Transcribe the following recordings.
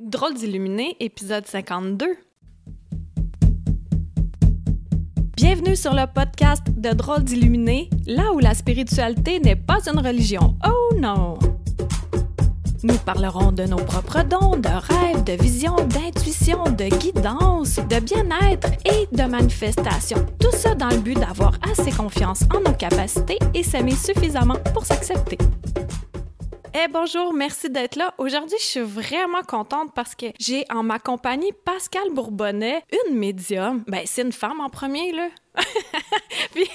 Drôle d'illuminé, épisode 52. Bienvenue sur le podcast de Drôle d'illuminé, là où la spiritualité n'est pas une religion. Oh non! Nous parlerons de nos propres dons, de rêves, de visions, d'intuition, de guidance, de bien-être et de manifestation. Tout ça dans le but d'avoir assez confiance en nos capacités et s'aimer suffisamment pour s'accepter. Eh bonjour, merci d'être là. Aujourd'hui, je suis vraiment contente parce que j'ai en ma compagnie Pascal Bourbonnais, une médium. Ben, c'est une femme en premier, là. puis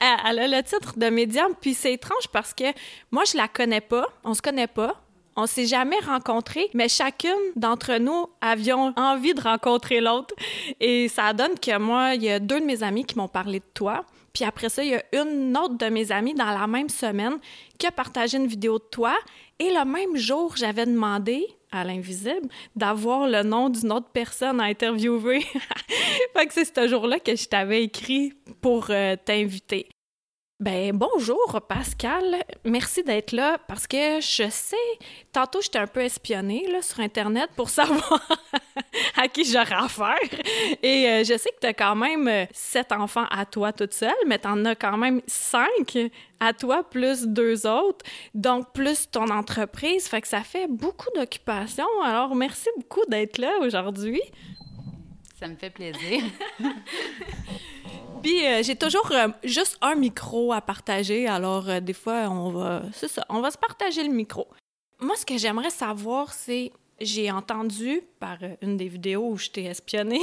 elle a le titre de médium, puis c'est étrange parce que moi, je la connais pas, on se connaît pas. On s'est jamais rencontrés, mais chacune d'entre nous avions envie de rencontrer l'autre. Et ça donne que moi, il y a deux de mes amis qui m'ont parlé de toi. Puis après ça, il y a une autre de mes amies dans la même semaine qui a partagé une vidéo de toi. Et le même jour, j'avais demandé à l'invisible d'avoir le nom d'une autre personne à interviewer. fait que c'est ce jour-là que je t'avais écrit pour euh, t'inviter. Ben bonjour Pascal, merci d'être là parce que je sais, tantôt j'étais un peu espionnée là, sur internet pour savoir à qui j'aurais affaire et euh, je sais que tu as quand même euh, sept enfants à toi toute seule, mais tu en as quand même cinq à toi plus deux autres, donc plus ton entreprise, fait que ça fait beaucoup d'occupations. Alors merci beaucoup d'être là aujourd'hui. Ça me fait plaisir. Puis euh, j'ai toujours euh, juste un micro à partager, alors euh, des fois on va, c'est ça, on va se partager le micro. Moi, ce que j'aimerais savoir, c'est j'ai entendu par une des vidéos où je t'ai espionné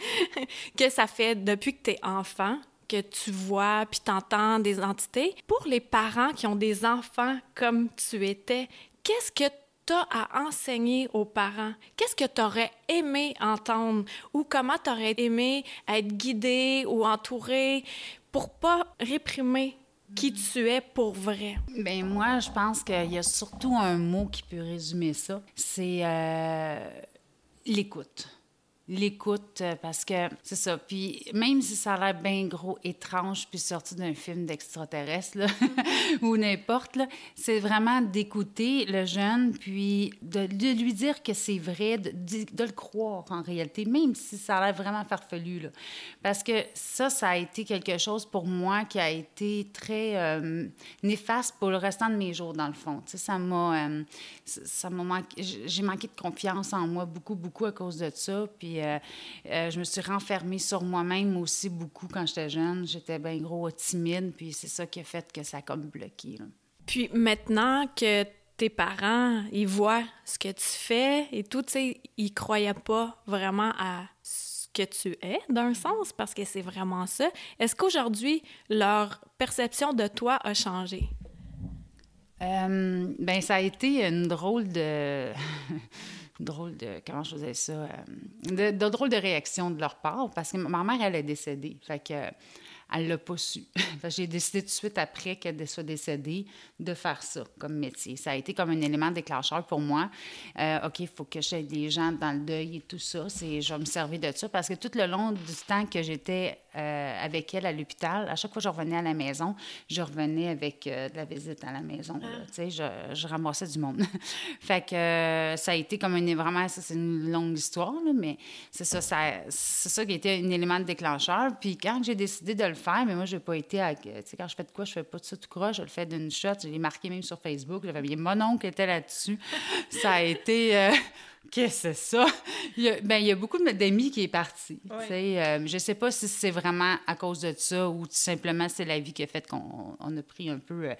que ça fait depuis que tu es enfant que tu vois puis t'entends des entités. Pour les parents qui ont des enfants comme tu étais, qu'est-ce que à enseigner aux parents? Qu'est-ce que tu aurais aimé entendre ou comment tu aurais aimé être guidé ou entouré pour pas réprimer qui tu es pour vrai? Ben moi, je pense qu'il y a surtout un mot qui peut résumer ça. C'est euh, l'écoute l'écoute euh, parce que c'est ça. Puis même si ça a l'air bien gros, étrange, puis sorti d'un film d'extraterrestre ou n'importe, c'est vraiment d'écouter le jeune, puis de, lui dire que c'est vrai, de, le croire en réalité, même si ça a l'air vraiment farfelu. Là. Parce que ça, ça a été quelque chose pour moi qui a été très euh, néfaste pour le restant de mes jours, dans le fond. Tu ça m'a... Euh, ça m'a manqué... J'ai manqué de confiance en moi beaucoup, beaucoup à cause de ça. Puis euh, euh, je me suis renfermée sur moi-même aussi beaucoup quand j'étais jeune. J'étais bien gros timide, puis c'est ça qui a fait que ça a comme bloqué. Puis maintenant que tes parents, ils voient ce que tu fais et tout, tu sais, ils croyaient pas vraiment à ce que tu es, d'un sens, parce que c'est vraiment ça. Est-ce qu'aujourd'hui, leur perception de toi a changé? Euh, ben ça a été une drôle de drôle de, comment je faisais ça, euh, de, drôle de réaction de leur part, parce que ma mère, elle est décédée. Fait que, elle l'a pas su. J'ai décidé tout de suite après qu'elle soit décédée de faire ça comme métier. Ça a été comme un élément déclencheur pour moi. Euh, OK, il faut que j'aide des gens dans le deuil et tout ça. Je vais me servir de ça parce que tout le long du temps que j'étais euh, avec elle à l'hôpital. À chaque fois que je revenais à la maison, je revenais avec euh, de la visite à la maison. Ah. je, je, ramassais du monde. fait que euh, ça a été comme une... Vraiment, ça, c'est une longue histoire, mais c'est ça, ça c'est ça qui a été un élément de déclencheur. Puis quand j'ai décidé de le faire, mais moi, je n'ai pas été... Tu sais, quand je fais de quoi, je fais pas de ça tout croche, je le fais d'une shot. Je l'ai marqué même sur Facebook. J'avais mon oncle était là-dessus. ça a été... Qu'est-ce que c'est ça? Il y, a, ben, il y a beaucoup d'amis qui est parti. Euh, je ne sais pas si c'est vraiment à cause de ça ou simplement c'est la vie qui a fait qu'on a pris un peu euh,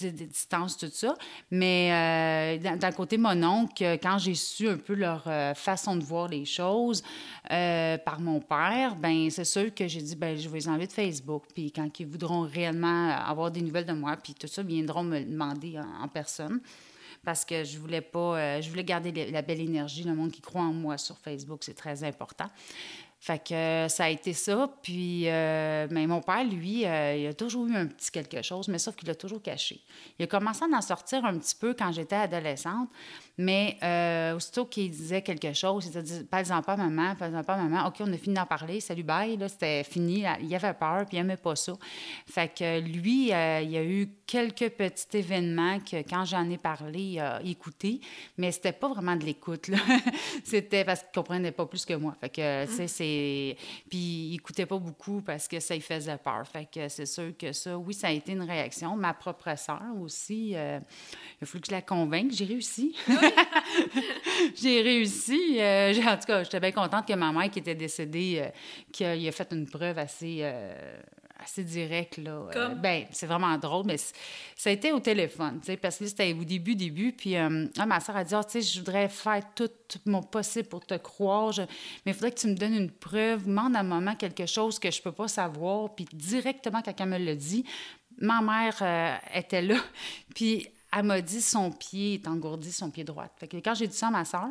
de, distance, tout ça. Mais euh, d'un côté, mon oncle, quand j'ai su un peu leur façon de voir les choses par mon père, ben c'est sûr que j'ai dit, ben je vais les enlever de Facebook. Puis quand ils voudront réellement avoir des nouvelles de moi, puis tout ça, viendront me demander en personne parce que je voulais pas, euh, je voulais garder la belle énergie, le monde qui croit en moi sur Facebook, c'est très important. Fait que euh, ça a été ça. Puis, euh, mais mon père, lui, il a toujours eu un petit quelque chose, mais sauf qu'il l'a toujours caché. Il a commencé à en sortir un petit peu quand j'étais adolescente, mais aussitôt qu'il disait quelque chose, il disait Pas-en pas, maman, pas-en pas, maman. OK, on a fini d'en parler, salut, bye. Là, c'était fini. Il avait peur, puis il n'aimait pas ça. Fait que lui, il y a eu quelques petits événements que, quand j'en ai parlé, il a écouté, mais c'était pas vraiment de l'écoute. c'était parce qu'il comprenait pas plus que moi. Fait que, tu sais, c'est puis il écoutait pas beaucoup parce que ça lui faisait peur. Fait que c'est sûr que ça, oui, ça a été une réaction. Ma propre sœur aussi, euh, il a fallu que je la convainque. J'ai réussi. j'ai réussi. Euh, en tout cas, j'étais bien contente que ma mère, qui était décédée, euh, qu'il a fait une preuve assez assez direct. Là. Euh, ben, c'est vraiment drôle, mais ça a été au téléphone, parce que c'était au début, début. Puis euh, ma soeur a dit, ah, tu sais, je voudrais faire tout, mon possible pour te croire, mais il faudrait que tu me donnes une preuve, demande à moment quelque chose que je peux pas savoir. Puis directement, quand elle me l'a dit, ma mère euh, était là. Puis elle m'a dit, son pied est engourdi, son pied droit. Fait que quand j'ai dit ça à ma soeur,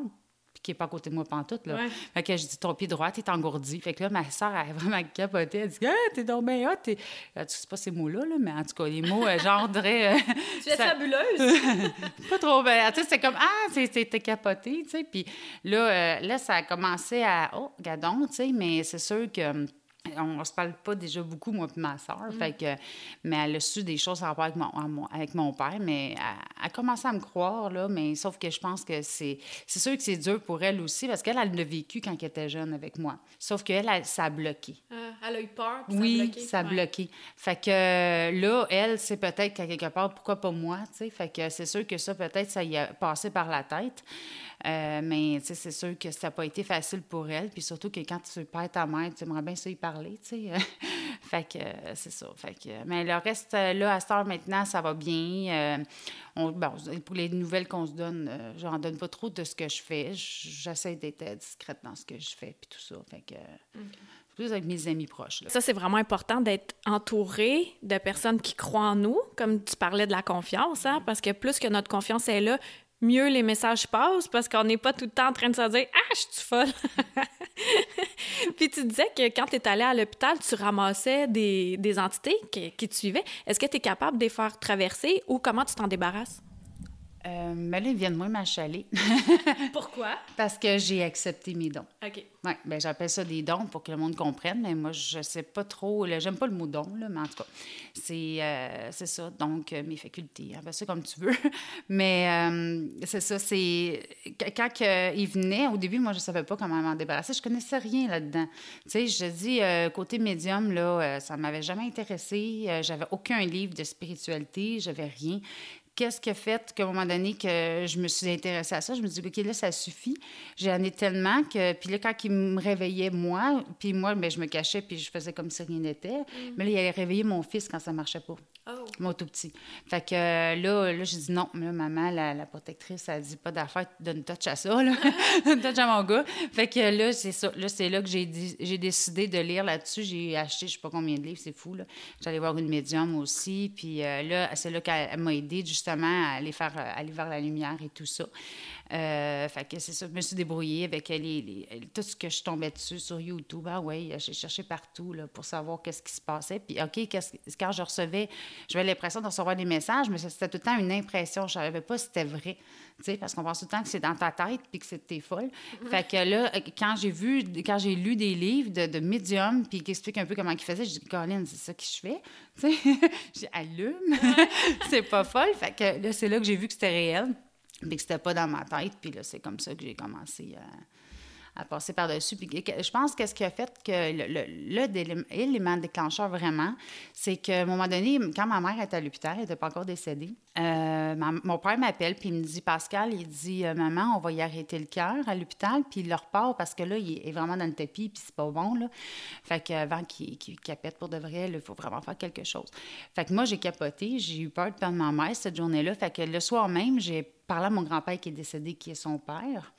qui n'est pas à côté de moi pantoute. Là. Fait que je dis, ton pied droit est engourdi. Fait que là, ma soeur, a vraiment capoté. Elle dit, ah, t'es donc bien hot. Tu sais pas ces mots-là, là, mais en tout cas, les mots, euh, genre, euh, tu es fabuleuse. pas trop bien. Tu sais, c'est comme, ah, t'es capoté, tu sais. Puis là, euh, là, ça a commencé à, oh, gadon, tu sais, mais c'est sûr que hum, on se parle pas déjà beaucoup, moi et ma soeur. Mm. Fait que, mais elle a su des choses en rapport avec mon, avec mon père, mais elle, a commencé à me croire, là, mais sauf que je pense que c'est... C'est sûr que c'est dur pour elle aussi, parce qu'elle, elle l'a vécu quand elle était jeune avec moi. Sauf qu'elle, elle, ça a bloqué. Euh, elle a eu peur, oui, ça a bloqué. ça a bloqué. Fait que là, elle, c'est peut-être qu'à quelque part, pourquoi pas moi, tu sais? Fait que c'est sûr que ça, peut-être, ça y a passé par la tête. Euh, mais c'est sûr que ça n'a pas été facile pour elle. Puis surtout que quand tu perds ta mère, tu aimerais bien ça y parler. sais. fait que euh, c'est ça. Fait que, mais le reste, euh, là, à cette heure maintenant, ça va bien. on, bon, pour les nouvelles qu'on se donne, j'en donne pas trop de ce que je fais. J'essaie d'être discrète dans ce que je fais, puis tout ça. Fait que. plus avec mes amis proches. Ça, c'est vraiment important d'être entouré de personnes qui croient en nous, comme tu parlais de la confiance, hein, parce que plus que notre confiance est là, mieux les messages passent parce qu'on n'est pas tout le temps en train de se dire Ah, je suis folle. Puis tu disais que quand tu es allé à l'hôpital, tu ramassais des, des entités qui, qui, te suivaient. Est-ce que tu es capable de les faire traverser ou comment tu t'en débarrasses? Euh, mais là, ils viennent moins m'achaler. Pourquoi? Parce que j'ai accepté mes dons. OK. Oui, ben j'appelle ça des dons pour que le monde comprenne, mais moi, je sais pas trop. J'aime pas le mot don, là, mais en tout cas, c'est euh, ça. Donc, euh, mes facultés, appelle ça comme tu veux. mais euh, c'est ça, c'est. Quand ils venaient, au début, moi, je savais pas comment m'en débarrasser. Je connaissais rien là-dedans. Tu sais, je dis, côté médium, là, ça m'avait jamais intéressé. j'avais aucun livre de spiritualité, j'avais rien qu'est-ce qui a fait qu'à un moment donné que je me suis intéressée à ça, je me dis OK, là, ça suffit. J'en ai tellement que. Puis là, quand il me réveillait, moi, puis moi, bien, je me cachais, puis je faisais comme si rien n'était. Mm. Mais là, il allait réveiller mon fils quand ça marchait pas. Oh. Mon tout petit. Fait que là, là j'ai dit non. Là, maman, la, protectrice, elle dit pas d'affaire, donne touch à ça, là. donne touch à mon gars. Fait que là, c'est ça. Là, c'est là que j'ai, j'ai décidé de lire là-dessus. J'ai acheté, je sais pas combien de livres, c'est fou, là. J'allais voir une médium aussi. Puis euh, là, c'est là qu'elle m'a aidé, justement à aller, faire, euh, aller vers la lumière et tout ça. Euh, fait que c'est ça, je me suis débrouillée avec les, tout ce que je tombais dessus sur YouTube. Ah oui, j'ai cherché partout là, pour savoir qu'est-ce qui se passait. Puis, OK, quand je recevais, j'avais l'impression de recevoir des messages, mais c'était tout le temps une impression. Je ne savais pas si c'était vrai. Parce qu'on pense tout le temps que c'est dans ta tête puis que c'était folle. Fait que là, quand j'ai vu, quand j'ai lu des livres de, de médium puis qui expliquent un peu comment ils faisaient, j'ai dit, Colin, c'est ça que je fais. j'ai allume. c'est pas folle. Fait que là, c'est là que j'ai vu que c'était réel mais que c'était pas dans ma tête. Puis là, c'est comme ça que j'ai commencé à, passer par-dessus. Je pense que ce qui a fait que l'élément déclencheur vraiment, c'est qu'à un moment donné, quand ma mère était à l'hôpital, elle n'était pas encore décédée, euh, mon père m'appelle puis il me dit Pascal, il dit euh, Maman, on va y arrêter le cœur à l'hôpital, puis il le repart parce que là, il est vraiment dans le tapis, puis c'est pas bon. Là. Fait qu'avant qu'il capette pour de vrai, il faut vraiment faire quelque chose. Fait que moi, j'ai capoté, j'ai eu peur de perdre ma mère cette journée-là. Fait que le soir même, j'ai parlé à mon grand-père qui est décédé, qui est son père.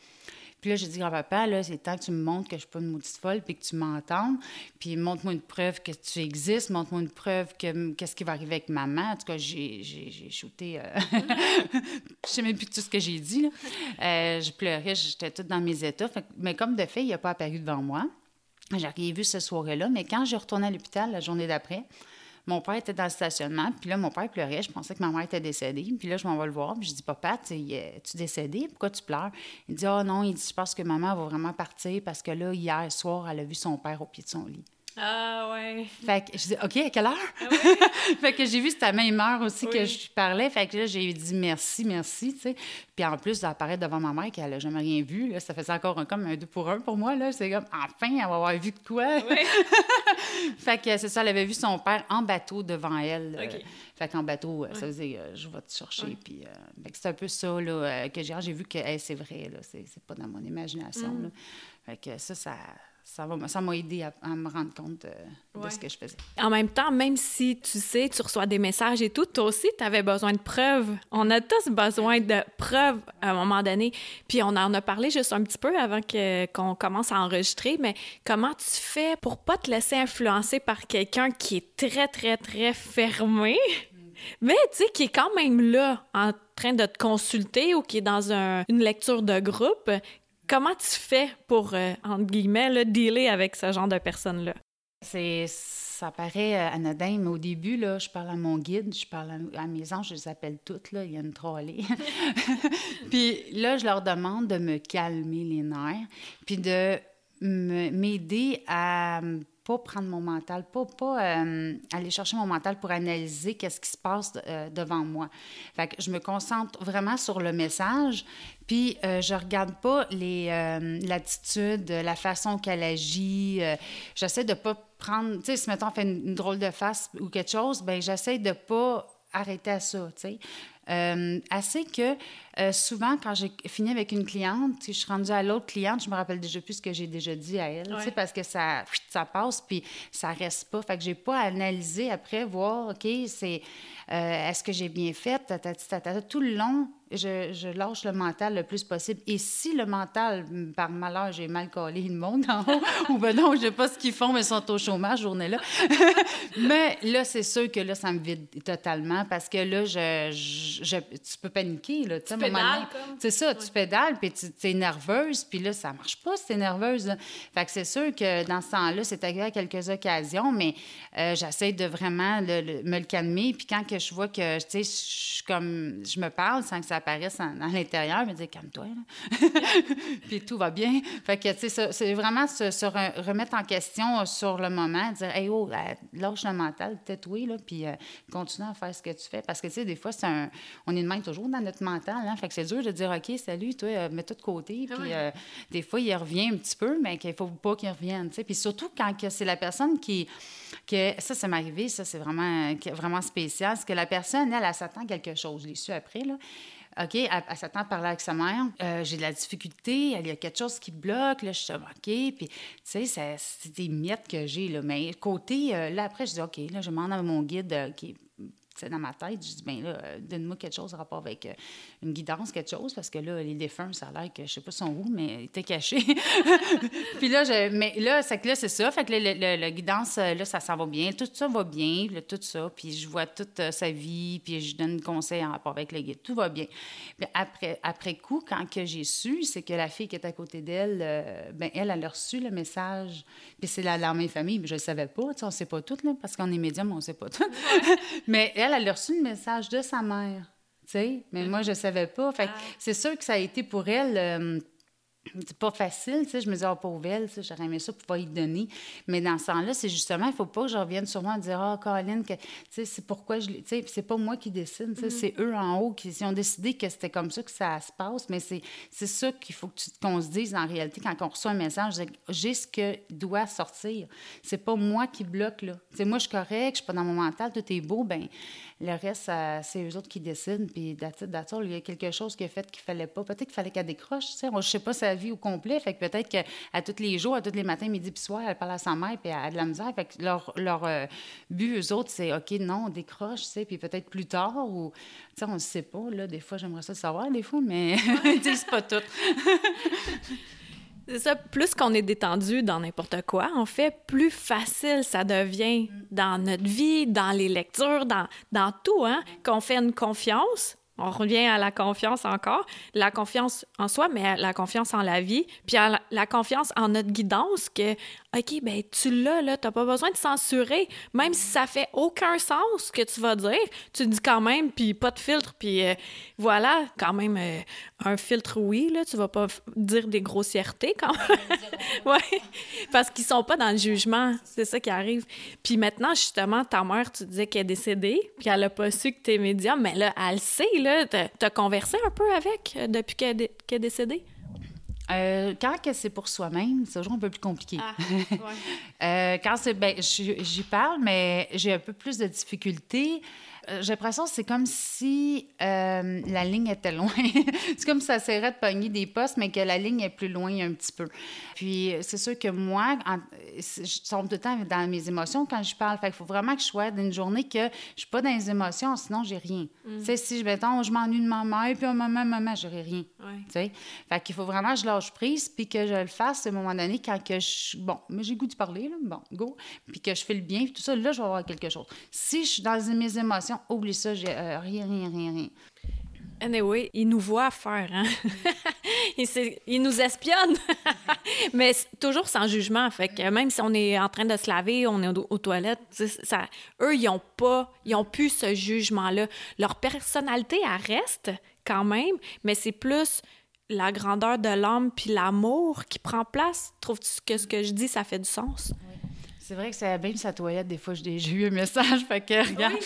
Puis là, j'ai dit, grand-papa, là, c'est temps que tu me montres que je suis pas une maudite folle, puis que tu m'entendes. Puis montre-moi une preuve que tu existes, montre-moi une preuve que qu'est-ce qui va arriver avec maman. En tout cas, j'ai, j'ai, shooté. Euh... je sais même plus tout ce que j'ai dit. Là. Euh, je pleurais, j'étais toute dans mes états. mais comme de fait, il n'a pas apparu devant moi. J'ai rien vu ce soir-là, mais quand je retournais à l'hôpital la journée d'après, mon père était dans le stationnement, puis là, mon père pleurait. Je pensais que ma mère était décédée. Puis là, je m'en vais le voir, puis je dis Papa, tu es décédé Pourquoi tu pleures? Il dit Oh non, il dit Je pense que maman va vraiment partir parce que là, hier soir, elle a vu son père au pied de son lit. Ah ouais. Fait que je dis OK, à quelle heure? Ah Fait que j'ai vu c'était à même heure aussi que je parlais. Fait que là j'ai dit merci, merci, tu sais. Puis en plus d'apparaître devant ma mère qu'elle n'a jamais rien vu, là, ça faisait encore un, comme un deux pour un pour moi là, c'est comme enfin elle va avoir vu de quoi? fait que c'est ça, elle avait vu son père en bateau devant elle. Euh, fait qu'en bateau, euh, ça faisait euh, je vais te chercher puis c'est un peu ça là que j'ai j'ai vu que c'est vrai là, c'est pas dans mon imagination mm. là. Fait que ça ça ça m'a aidé à, me rendre compte de, ce que je faisais. En même temps, même si tu sais, tu reçois des messages et tout, toi aussi, tu avais besoin de preuves. On a tous besoin de preuves à un moment donné. Puis on en a parlé juste un petit peu avant qu'on commence à enregistrer, mais comment tu fais pour pas te laisser influencer par quelqu'un qui est très, très, très fermé? mais tu sais, qui est quand même là en train de te consulter ou qui est dans une lecture de groupe, Comment tu fais pour, euh, entre guillemets, là, dealer avec ce genre de personnes-là? C'est ça paraît euh, anodin, mais au début, là, je parle à mon guide, je parle à, mes anges, je les appelle toutes, là, il y a une trollée. puis là, je leur demande de me calmer les nerfs, puis de m'aider à pas prendre mon mental, pas, pas euh, aller chercher mon mental pour analyser qu'est-ce qui se passe euh, devant moi. Fait je me concentre vraiment sur le message, puis euh, je regarde pas les l'attitude, la façon qu'elle agit. j'essaie de pas prendre, tu sais, si mettons on fait une, une, drôle de face ou quelque chose, ben j'essaie de pas arrêter à ça, tu sais. Euh, assez que euh, souvent, quand j'ai fini avec une cliente, je suis rendue à l'autre cliente, je me rappelle déjà plus ce que j'ai déjà dit à elle, parce que ça, ça passe, puis ça reste pas. Fait que j'ai pas analysé après, voir, OK, c'est euh, est-ce que j'ai bien fait, tout le long, je, lâche le mental le plus possible. Et si le mental, par malheur, j'ai mal collé le monde en haut, ou ben non, je sais pas ce qu'ils font, mais ils sont au chômage journée-là. mais là, c'est sûr que là, ça me vide totalement parce que là, je, tu peux paniquer. Là, tu pédales comme? C'est ça, tu pédales, puis tu es nerveuse, puis là, ça marche pas si tu es nerveuse. Fait que c'est sûr que dans ce temps-là, c'est arrivé à quelques occasions, mais euh, j'essaie de vraiment me le calmer. Puis quand que je vois que, tu sais, je, comme, je me parle sans que ça apparaissent à l'intérieur, me dire calme-toi. puis tout va bien. Fait que, tu sais, c'est vraiment se, remettre en question sur le moment, dire hey, oh, lâche le mental, tais-toi, là, puis euh, continue à faire ce que tu fais. Parce que, tu sais, des fois, c'est un, on est de même toujours dans notre mental. Hein? Fait que c'est dur de dire OK, salut, toi, euh, mets tout de côté. Ah puis euh, des fois, il revient un petit peu, mais qu'il ne faut pas qu'il revienne. Tu sais. Puis surtout quand c'est la personne qui. Que, ça, ça m'est arrivé, ça, c'est vraiment, vraiment spécial. C'est que la personne, elle, elle, s'attend quelque chose. Je l'ai su après, là. OK, elle, s'attend à parler avec sa mère. Euh, j'ai de la difficulté, il y a quelque chose qui bloque. Là, je suis OK. Puis, tu sais, c'est des miettes que j'ai. Là. Mais côté, euh, là, après, je dis OK, là, je demande à mon guide, euh, OK, dans ma tête, je dis, bien là, donne-moi quelque chose en rapport avec euh, une guidance, quelque chose, parce que là, les défunts, ça a l'air que je sais pas son où, mais ils étaient cachés. puis là, je, mais là, c'est que là, c'est ça. Fait que le, guidance, euh, là, ça s'en va bien. Tout ça va bien, tout ça. Puis je vois toute euh, sa vie, puis je donne conseil en rapport avec le guide. Tout va bien. Puis après, après coup, quand que j'ai su, c'est que la fille qui est à côté d'elle, ben elle, a reçu le message. Puis c'est la, la même famille, mais je le savais pas. On ne sait pas tout, là, parce qu'on est médium, on sait pas tout. mais elle, elle a reçu le message de sa mère. sais, mais moi, je ne savais pas. Fait ah. c'est sûr que ça a été pour elle. Euh, c'est pas facile, tu sais, je me dis, oh, pauvre elle, j'aurais aimé ça pour pas y donner. Mais dans ce temps-là, c'est justement, il faut pas que je revienne sur moi et dire, oh, Caroline, que, tu sais, c'est pourquoi je tu sais, c'est pas moi qui décide, tu sais, c'est eux en haut qui ont décidé que c'était comme ça que ça se passe, mais c'est, c'est ça qu'il faut qu'on se dise en réalité quand on reçoit un message, j'ai ce que doit sortir. C'est pas moi qui bloque, là. Tu sais, moi, je suis correct, je suis pas dans mon mental, tout est beau, ben le reste, c'est eux autres qui décident, puis d'attitude, il y a quelque chose qui a fait qu'il fallait pas. Peut-être qu'il fallait qu'elle décroche, tu sais, je sais pas sa vie au complet, fait que peut-être qu'à tous les jours, à tous les matins, midi puis soir, elle parle à sa mère, puis elle a de la misère, fait que leur, leur euh, but, eux autres, c'est OK, non, on décroche, tu sais, puis peut-être plus tard, ou, tu sais, on ne sait pas, là, des fois, j'aimerais ça le savoir, des fois, mais ils disent pas tout. C'est ça, plus qu'on est détendu dans n'importe quoi, en fait, plus facile ça devient dans notre vie, dans les lectures, dans, dans tout, hein, qu'on fait une confiance, on revient à la confiance encore, la confiance en soi, mais la confiance en la vie, puis la confiance en notre guidance que, OK, ben tu l'as, là, t'as pas besoin de censurer, même si ça fait aucun sens ce que tu vas dire, tu dis quand même, puis pas de filtre, puis euh, voilà, quand même, euh, un filtre, oui, là, tu vas pas dire des grossièretés quand même. ouais, parce qu'ils sont pas dans le jugement, c'est ça qui arrive. Puis maintenant, justement, ta mère, tu disais qu'elle est décédée, puis elle a pas su que t'es médium, mais là, elle sait, là, t'as conversé un peu avec euh, depuis qu'elle est décédée? Euh, quand c'est pour soi-même, c'est toujours un peu plus compliqué. Ah, euh, quand c'est, ben, j'y parle, mais j'ai un peu plus de difficultés. Euh, j'ai l'impression que c'est comme si euh, la ligne était loin. c'est comme si ça serait de pogner des postes, mais que la ligne est plus loin un petit peu. Puis c'est sûr que moi, je tombe tout le temps dans mes émotions quand je parle. Fait qu'il faut vraiment que je sois d'une journée que je suis pas dans les émotions, sinon j'ai rien. Mm. Tu sais, si, mettons, je m'ennuie de ma mère, puis un moment, maman, j'aurai rien. Tu sais? Fait qu'il faut vraiment que je lâche prise, puis que je le fasse à un moment donné quand que je... Bon, mais j'ai goût de parler, là. Bon, go. Puis que je fais le bien, puis tout ça, là, je vais avoir quelque chose. Si je suis dans mes émotions, oublie ça, j'ai euh, rien, rien, rien, rien. Anyway, il nous voit faire, hein? il, nous espionne, mais toujours sans jugement. Fait que même si on est en train de se laver, on est aux, toilettes, ça, eux, ils n'ont pas, ils ont plus ce jugement-là. Leur personnalité, elle reste quand même, mais c'est plus la grandeur de l'homme puis l'amour qui prend place. Trouves-tu que ce que je dis, ça fait du sens? C'est vrai que c'est bien sa toilette, des fois, j'ai eu un message, fait que, regarde,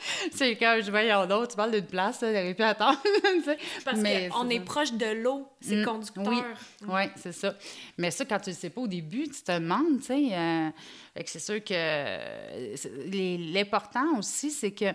c'est quand je vois en d'autres, tu parles d'une place, plus à attendre, Parce qu'on est proche de l'eau, c'est mm, conducteur. Oui, ouais, c'est ça. Mais ça, quand tu ne sais pas au début, tu te demandes, tu sais, euh, c'est sûr que euh, l'important aussi, c'est que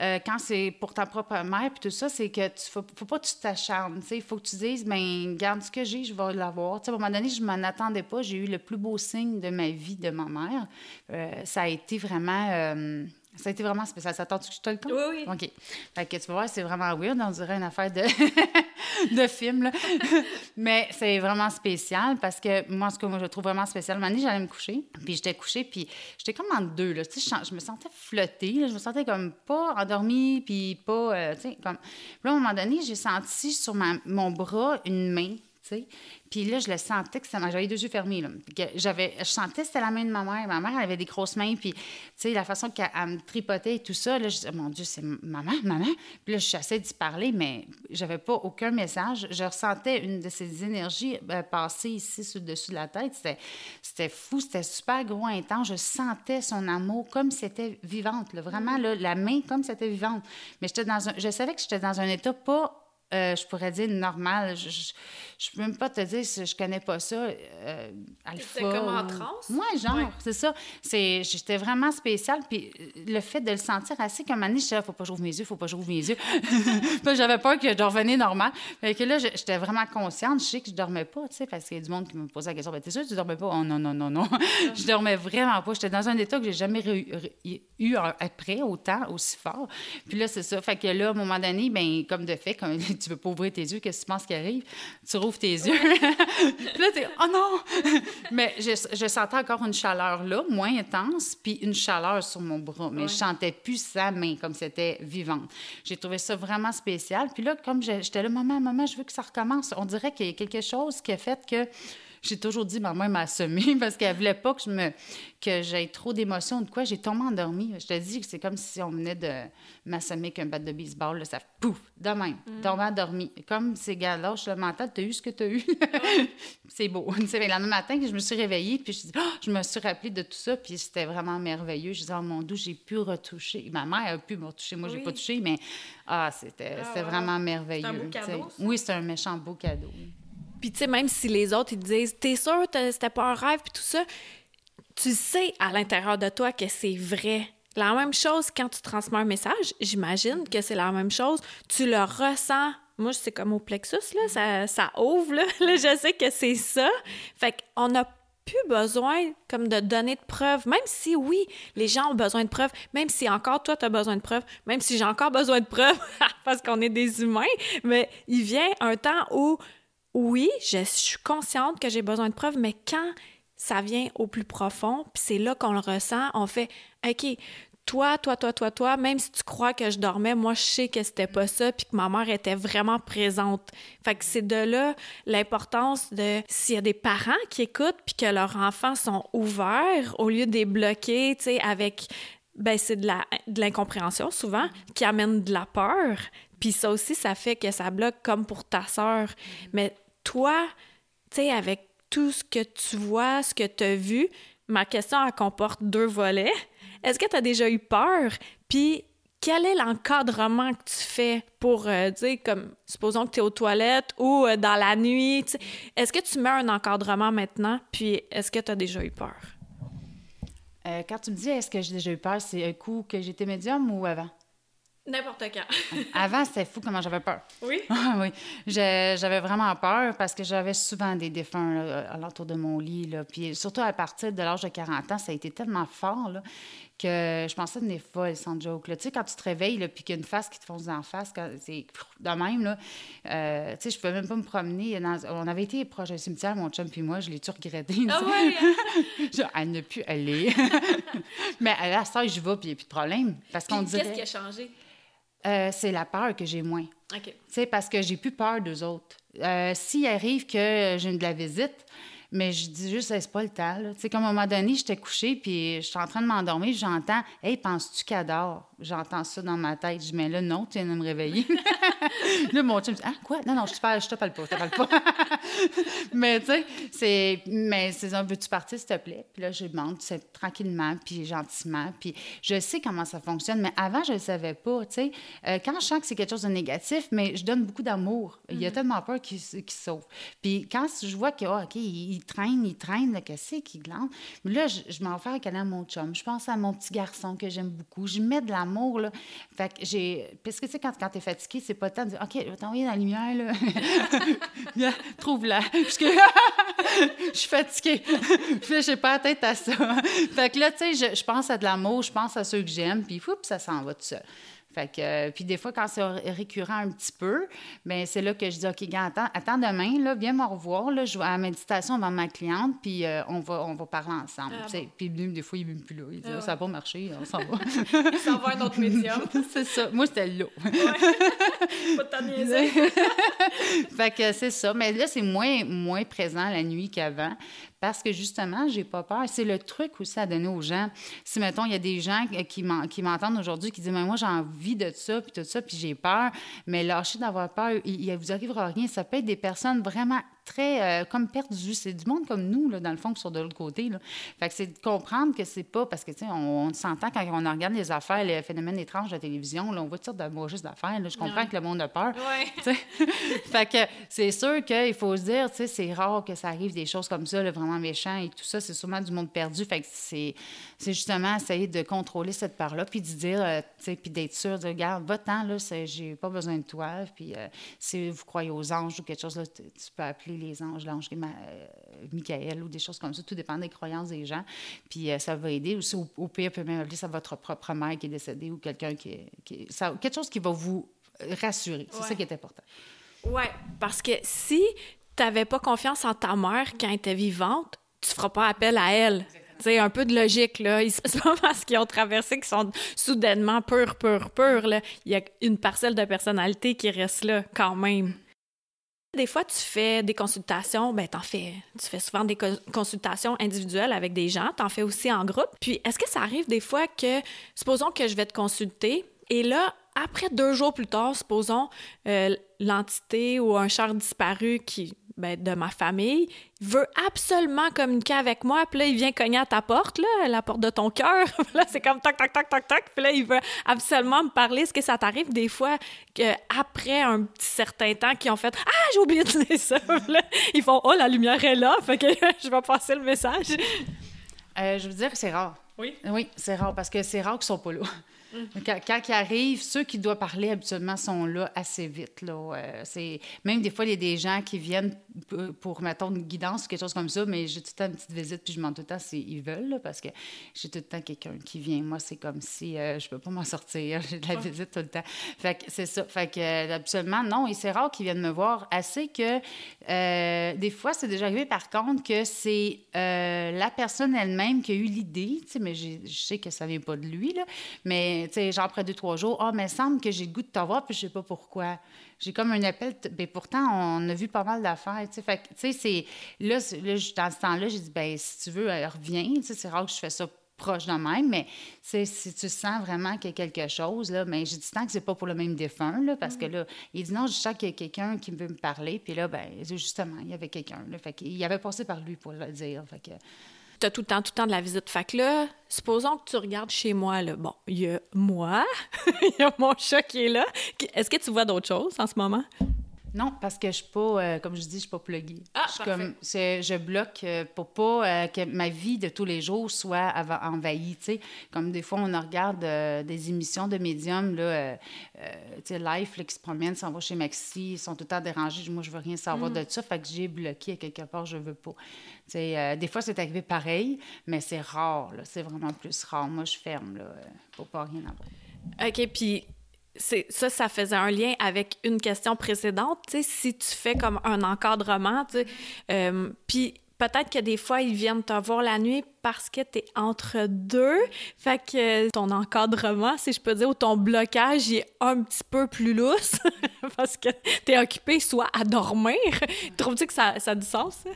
euh, quand c'est pour ta propre mère, puis tout ça, c'est que tu faut, faut pas que tu t'acharnes. Il faut que tu dises, ben garde ce que j'ai, je vais l'avoir. À un moment donné, je m'en attendais pas. J'ai eu le plus beau signe de ma vie de ma mère. Euh, ça a été vraiment. Euh, ça a été vraiment spécial. Ça tente que je te le compte? Oui, oui. OK. Fait que tu vas voir, c'est vraiment weird. On dirait une affaire de, de film, là. Mais c'est vraiment spécial parce que moi, ce que moi, je trouve vraiment spécial, un j'allais me coucher. Puis j'étais couchée, puis j'étais comme en deux, là. Tu sais, je, me sentais flottée, Je me sentais comme pas endormie, puis pas... Euh, tu sais, comme... Puis là, à un moment donné, j'ai senti sur ma, mon bras une main puis là, je le sentais que ça J'avais les deux yeux fermés. Là. J'avais, je sentais que c'était la main de ma mère. Ma mère, elle avait des grosses mains. Puis, tu sais, la façon qu'elle me tripotait et tout ça, là, je disais, mon Dieu, c'est maman, maman. Puis là, je chassais d'y parler, mais j'avais pas aucun message. Je ressentais une de ces énergies euh, passer ici, sur le dessus de la tête. C'était, c'était fou, c'était super gros, intense. Je sentais son amour comme si c'était vivante. Vraiment, là, la main comme si c'était vivante. Mais j'étais dans un, je savais que j'étais dans un état pas euh, je pourrais dire normal. Je ne peux même pas te dire si je connais pas ça. Euh, alpha. comme en transe? Moi, genre, c'est ça. C'est, j'étais vraiment spéciale. Puis le fait de le sentir assez comme année, je disais, faut pas que j'ouvre mes yeux, faut pas que j'ouvre mes yeux. j'avais peur que je revenais normal. Fait que là, j'étais vraiment consciente. Je sais que je dormais pas, tu sais, parce qu'il y a du monde qui me posait la question, ben, t'es sûr que tu dormais pas? Oh non, non, non, non. je dormais vraiment pas. J'étais dans un état que j'ai jamais eu après, autant, aussi fort. Puis là, c'est ça. Fait que là, à un moment donné, ben comme de fait, comme tu veux pas ouvrir tes yeux, qu'est-ce que tu penses qui arrive? Tu rouvres tes yeux. puis là, t'es, oh non! mais je, je, sentais encore une chaleur là, moins intense, puis une chaleur sur mon bras. Mais je sentais plus sa main comme c'était vivante. J'ai trouvé ça vraiment spécial. Puis là, comme j'étais là, maman, maman, je veux que ça recommence. On dirait qu'il y a quelque chose qui a fait que j'ai toujours dit, ma mère m'a semé parce qu'elle voulait pas que je me que j'aie trop d'émotions de quoi. J'ai tombé endormie. Je te dis que c'est comme si on venait de m'assommer qu'un bat de baseball. Là, ça pouf, de même, mm. tombé endormi. Comme ces gars-là, je le mental, t'as eu ce que t'as eu. c'est beau. le lendemain matin, je me suis réveillée, puis je, oh, je me suis rappelée de tout ça, puis c'était vraiment merveilleux. Je disais, oh mon Dieu, j'ai pu retoucher. Ma mère a pu me retoucher, moi, j'ai pas touché, mais ah, c'était ah, vraiment merveilleux. C'est un beau cadeau. Oui, c'est un méchant beau cadeau. Puis, tu sais, même si les autres, ils te disent, t'es sûr, c'était pas un rêve, puis tout ça, tu sais à l'intérieur de toi que c'est vrai. La même chose quand tu transmets un message, j'imagine que c'est la même chose. Tu le ressens. Moi, c'est comme au plexus, là, ça, ça ouvre, là. Je sais que c'est ça. Fait qu'on n'a plus besoin comme de donner de preuves, même si oui, les gens ont besoin de preuves, même si encore toi, tu as besoin de preuves, même si j'ai encore besoin de preuves parce qu'on est des humains, mais il vient un temps où oui, je suis consciente que j'ai besoin de preuves, mais quand ça vient au plus profond, puis c'est là qu'on le ressent, on fait OK, toi, toi, toi, toi, toi, même si tu crois que je dormais, moi, je sais que c'était pas ça, puis que ma mère était vraiment présente. Fait que c'est de là l'importance de s'il y a des parents qui écoutent, puis que leurs enfants sont ouverts, au lieu de les bloquer, tu sais, avec. Ben, c'est de l'incompréhension souvent qui amène de la peur. Puis ça aussi, ça fait que ça bloque comme pour ta sœur. Mais toi, tu sais, avec tout ce que tu vois, ce que tu as vu, ma question, elle comporte deux volets. Est-ce que tu as déjà eu peur? Puis quel est l'encadrement que tu fais pour euh, dire, comme, supposons que tu es aux toilettes ou euh, dans la nuit? Est-ce que tu mets un encadrement maintenant? Puis est-ce que tu as déjà eu peur? Euh, quand tu me dis est-ce que j'ai déjà eu peur, c'est un coup que j'étais médium ou avant? N'importe quand. Avant, c'était fou comment j'avais peur. Oui? oui. J'avais vraiment peur parce que j'avais souvent des défunts à l'entour de mon lit. Là. Puis surtout à partir de l'âge de 40 ans, ça a été tellement fort là, que je pensais devenir folle, sans joke. Tu sais, quand tu te réveilles, puis qu'il y a une face qui te fonce en face, c'est de même, là, euh, tu sais, je pouvais même pas me promener. on avait été proche d'un cimetière, mon chum puis moi, je l'ai-tu regretté? Ah oui? Genre, elle n'a pu aller. Mais à la soeur, je vais, puis il n'y a plus de problème. Parce qu'on dirait... Qu'est-ce qui a changé? Euh, c'est la peur que j'ai moins. Sais, parce que j'ai plus peur d'eux autres. Euh, S'il arrive que j'ai de la visite, mais je dis juste, c'est pas le temps. Tu sais, comme à un moment donné, j'étais couchée, puis je suis en train de m'endormir, j'entends, hey, penses-tu qu'elle dort? J'entends ça dans ma tête. Je dis, mais là, non, tu viens de me réveiller. là, mon chum me dit, ah, quoi? Non, non, je te parle, je te parle pas, je te parle pas. mais tu sais, c'est, mais c'est un, veux-tu partir, s'il te plaît? Puis là, je demande, c'est tranquillement, puis gentiment, puis je sais comment ça fonctionne, mais avant, je le savais pas, tu sais. Euh, quand je sens que c'est quelque chose de négatif, mais je donne beaucoup d'amour. Il y a mm-hmm. tellement peur qu'il, qu'il sauve. Puis quand je vois que, oh, OK, il, traîne, il traîne, qu'est-ce qu'il glande? Mais là, je, je m'en fais avec à mon chum. Je pense à mon petit garçon que j'aime beaucoup. Je mets de la amour, là. Fait que j'ai... Parce que, tu sais, quand, quand t'es fatigué, c'est pas le temps de dire, OK, je vais t'envoyer dans la lumière, là. Trouve-la. Parce que je suis fatiguée. Puis j'ai pas la tête à ça. fait que là, tu sais, je, je, pense à de l'amour, je pense à ceux que j'aime, puis, fou, puis ça s'en va tout seul. Fait que, euh, puis des fois, quand c'est récurrent un petit peu, bien, c'est là que je dis, OK, gars, attends, attends demain, là, viens me revoir, là, je vais à la méditation devant ma cliente, puis euh, on, va, on va parler ensemble. Ah puis des fois, il n'est plus là. Il dit, ah ça n'a pas marché, on s'en va. il s'en va à un autre médium. c'est ça. Moi, c'était là. pas de fait que c'est ça. Mais là, c'est moins, moins présent la nuit qu'avant parce que justement, j'ai pas peur. C'est le truc aussi à donner aux gens. Si, mettons, il y a des gens qui m'entendent aujourd'hui qui disent, mais moi, j'ai envie de ça, puis tout ça, puis j'ai peur, mais lâchez d'avoir peur, il, il vous arrivera rien. Ça peut être des personnes vraiment très euh, comme perdu. C'est du monde comme nous, là, dans le fond, qui sont de l'autre côté. Là. Fait que c'est de comprendre que c'est pas parce que, tu sais, on, s'entend quand on regarde les affaires, les phénomènes étranges de la télévision, là, on voit toutes de juste d'affaires. Je comprends que le monde a peur. fait que c'est sûr qu'il faut se dire, tu sais, c'est rare que ça arrive des choses comme ça, là, vraiment méchant et tout ça. C'est sûrement du monde perdu. Fait que c'est, c'est justement essayer de contrôler cette part-là, puis de dire, euh, tu sais, puis d'être sûr, de regarde, va-t'en, là, j'ai pas besoin de toi. Puis euh, si vous croyez aux anges ou quelque chose, là, tu peux appeler les anges, l'ange euh, Michael ou des choses comme ça. Tout dépend des croyances des gens. Puis euh, ça va aider. Aussi, au, pire, peut même appeler ça votre propre mère qui est décédée ou quelqu'un qui, qui ça, quelque chose qui va vous rassurer. C'est ça qui est important. Oui, parce que si tu n'avais pas confiance en ta mère quand elle était vivante, tu ne feras pas appel à elle. Sais, un peu de logique, là. C'est pas parce qu'ils ont traversé qu'ils sont soudainement purs, purs, purs, là. Il y a une parcelle de personnalité qui reste là, quand même. Des fois, tu fais des consultations, ben t'en fais, tu fais souvent des consultations individuelles avec des gens, t'en fais aussi en groupe. Puis, est-ce que ça arrive des fois que, supposons que je vais te consulter, et là, après deux jours plus tard, supposons euh, l'entité ou un char disparu qui ben, de ma famille veut absolument communiquer avec moi, puis là, il vient cogner à ta porte, là, la porte de ton cœur. là, c'est comme toc, toc, toc, toc, toc, puis là, il veut absolument me parler. Est-ce que ça t'arrive des fois qu'après un petit certain temps, qu'ils ont fait « Ah, j'ai oublié de dire ça! » ils font « Oh, la lumière est là! » Fait que je vais passer le message. Euh, je veux dire que c'est rare. Oui? Oui, c'est rare, parce que c'est rare qu'ils sont pas là. Mm. Quand, quand ils arrivent, ceux qui doivent parler habituellement sont là assez vite. Là. Euh, c'est... Même des fois, il y a des gens qui viennent pour, mettons, une guidance ou quelque chose comme ça, mais j'ai tout le temps une petite visite, puis je demande tout le temps s'ils veulent, parce que j'ai tout le temps quelqu'un qui vient. Moi, c'est comme si euh, je peux pas m'en sortir. J'ai de la visite tout le temps. Fait que c'est ça. Fait que, euh, absolument, non. Et c'est rare qu'ils viennent me voir assez que, des fois, c'est déjà arrivé, par contre, que c'est la personne elle-même qui a eu l'idée, mais je sais que ça vient pas de lui, là, mais, tu sais, genre après deux, trois jours, ah, mais il semble que j'ai le goût de t'avoir, puis je sais pas pourquoi. J'ai comme un appel, mais pourtant, on a vu pas mal d'affaires, tu sais. Fait tu sais, c'est. Là, dans ce temps-là, j'ai dit, ben si tu veux, reviens. Tu sais, c'est rare que je fais ça proche de même, mais si tu sens vraiment qu'il y a quelque chose, là, mais j'ai dit tant que c'est pas pour le même défunt, là, parce que mm. là, il dit non, je sens qu'il y a quelqu'un qui veut me parler, puis là, ben justement, il y avait quelqu'un, là, fait qu'il avait passé par lui pour le dire, fait que tu as tout le temps, tout le temps de la visite. Fait que là, supposons que tu regardes chez moi, là. Bon, il y a moi, il y a mon chat qui est là. Est-ce que tu vois d'autres choses en ce moment? Non, parce que je suis pas, euh, comme je dis, je suis pas pluguée. Ah, je, comme, je bloque euh, pour pas euh, que ma vie de tous les jours soit envahie. sais. Comme des fois, on regarde des émissions de médiums, là, sais, Life, là, qui se promènent, s'en va chez Maxi, ils sont tout le temps dérangés. Moi, je veux rien savoir mm. de ça. Fait que j'ai bloqué à quelque part, je veux pas. sais, des fois, c'est arrivé pareil, mais c'est rare. C'est vraiment plus rare. Moi, je ferme là, pour pas rien avoir. OK, puis ça, ça faisait un lien avec une question précédente, tu sais, si tu fais comme un encadrement, tu sais, euh, puis peut-être que des fois, ils viennent te voir la nuit parce que tu es entre deux, fait que ton encadrement, si je peux dire, ou ton blocage, il est un petit peu plus lousse parce que tu es occupé soit à dormir. Trouves-tu que ça, ça a du sens, ça?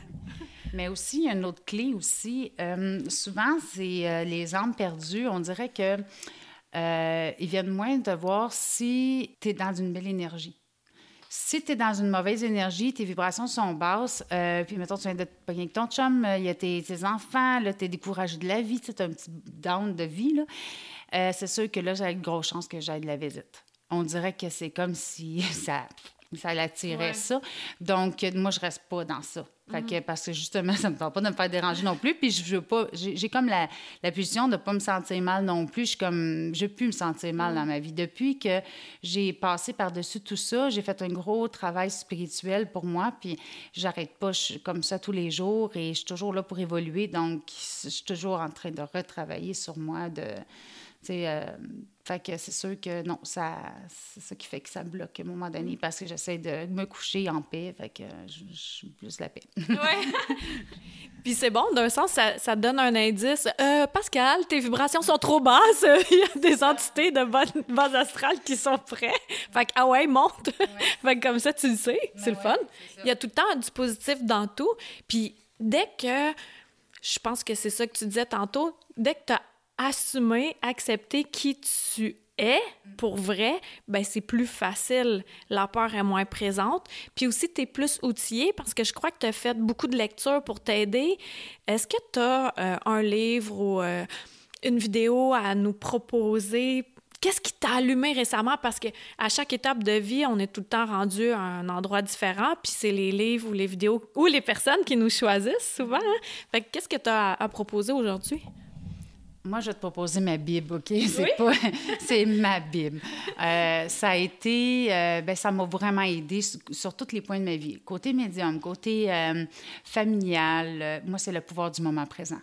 Mais aussi, il y a une autre clé aussi. Euh, souvent, c'est euh, les âmes perdues. On dirait que euh, ils viennent moins te voir si tu es dans une belle énergie. Si tu es dans une mauvaise énergie, tes vibrations sont basses, euh, puis mettons, tu viens de te avec ton chum, il y a tes, enfants, tu es découragé de la vie, tu as un petit down de vie, euh, c'est sûr que là, j'ai une grosse chance que j'aille de la visite. On dirait que c'est comme si ça ça l'attirait ça. Donc, moi, je reste pas dans ça. Fait que, mhm. parce que justement, ça me tente pas de me faire déranger non plus. Puis, je veux pas. J'ai comme la, la position de pas me sentir mal non plus. Je suis comme. Je peux me sentir mal dans mhm. ma vie. Depuis que j'ai passé par-dessus tout ça, j'ai fait un gros travail spirituel pour moi. Puis, j'arrête pas. Je suis comme ça tous les jours et je suis toujours là pour évoluer. Donc, je suis toujours en train de retravailler sur moi, de euh, fait que c'est sûr que non, ça, c'est ça qui fait que ça bloque à un moment donné parce que j'essaie de me coucher en paix. Fait que je, suis plus la paix. ouais. Puis c'est bon, d'un sens, ça, ça, donne un indice. Euh, Pascal, tes vibrations sont trop basses. Il y a des entités de base astrale qui sont prêtes. Fait que, ah ouais, monte. fait que comme ça, tu le sais. Ben c'est le fun. Il y a tout le temps un dispositif dans tout. Puis dès que, je pense que c'est ça que tu disais tantôt, dès que tu as assumer, accepter qui tu es pour vrai, ben c'est plus facile. La peur est moins présente. Puis aussi, tu es plus outillé parce que je crois que tu as fait beaucoup de lectures pour t'aider. Est-ce que tu as euh, un livre ou euh, une vidéo à nous proposer? Qu'est-ce qui t'a allumé récemment? Parce que à chaque étape de vie, on est tout le temps rendu à un endroit différent, puis c'est les livres ou les vidéos ou les personnes qui nous choisissent souvent. Hein? Qu'est-ce que tu as à proposer aujourd'hui? Moi, je vais te proposer ma Bible, OK? C'est pas... c'est ma Bible. Euh, ça a été... Euh, ben, ça m'a vraiment aidé sur, tous les points de ma vie. Côté médium, côté euh, familial, moi, c'est le pouvoir du moment présent.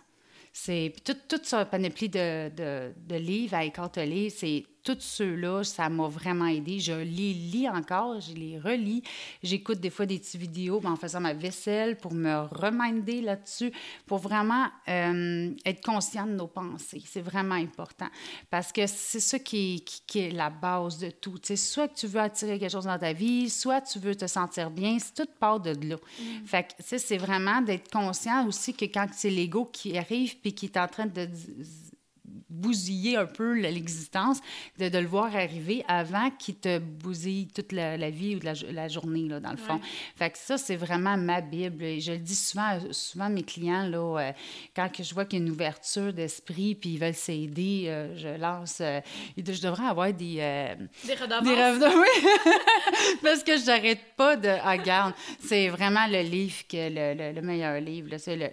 C'est... Toute, toute cette panoplie de, de, de livres à écarteler, c'est tous ceux-là, ça m'a vraiment aidé. Je les lis encore, je les relis. J'écoute des fois des petites vidéos en faisant ma vaisselle pour me reminder là-dessus, pour vraiment euh, être conscient de nos pensées. C'est vraiment important parce que c'est ça qui, qui, est la base de tout. sais, soit que tu veux attirer quelque chose dans ta vie, soit tu veux te sentir bien, c'est toute part de là. Mm. Fait que, c'est vraiment d'être conscient aussi que quand c'est l'ego qui arrive puis qui est en train de bousiller un peu l'existence, de, de, le voir arriver avant qu'il te bousille toute la, vie ou la, la, journée, là, dans le fond. Fait que ça, c'est vraiment ma Bible. Et je le dis souvent, souvent à mes clients, là, euh, quand que je vois qu'il y a une ouverture d'esprit puis ils veulent s'aider, euh, je lance... Euh, je devrais avoir des... des redevances? Des oui! Parce que je n'arrête pas de... Ah, regarde, c'est vraiment le livre, que, le, le, meilleur livre. Là. Le,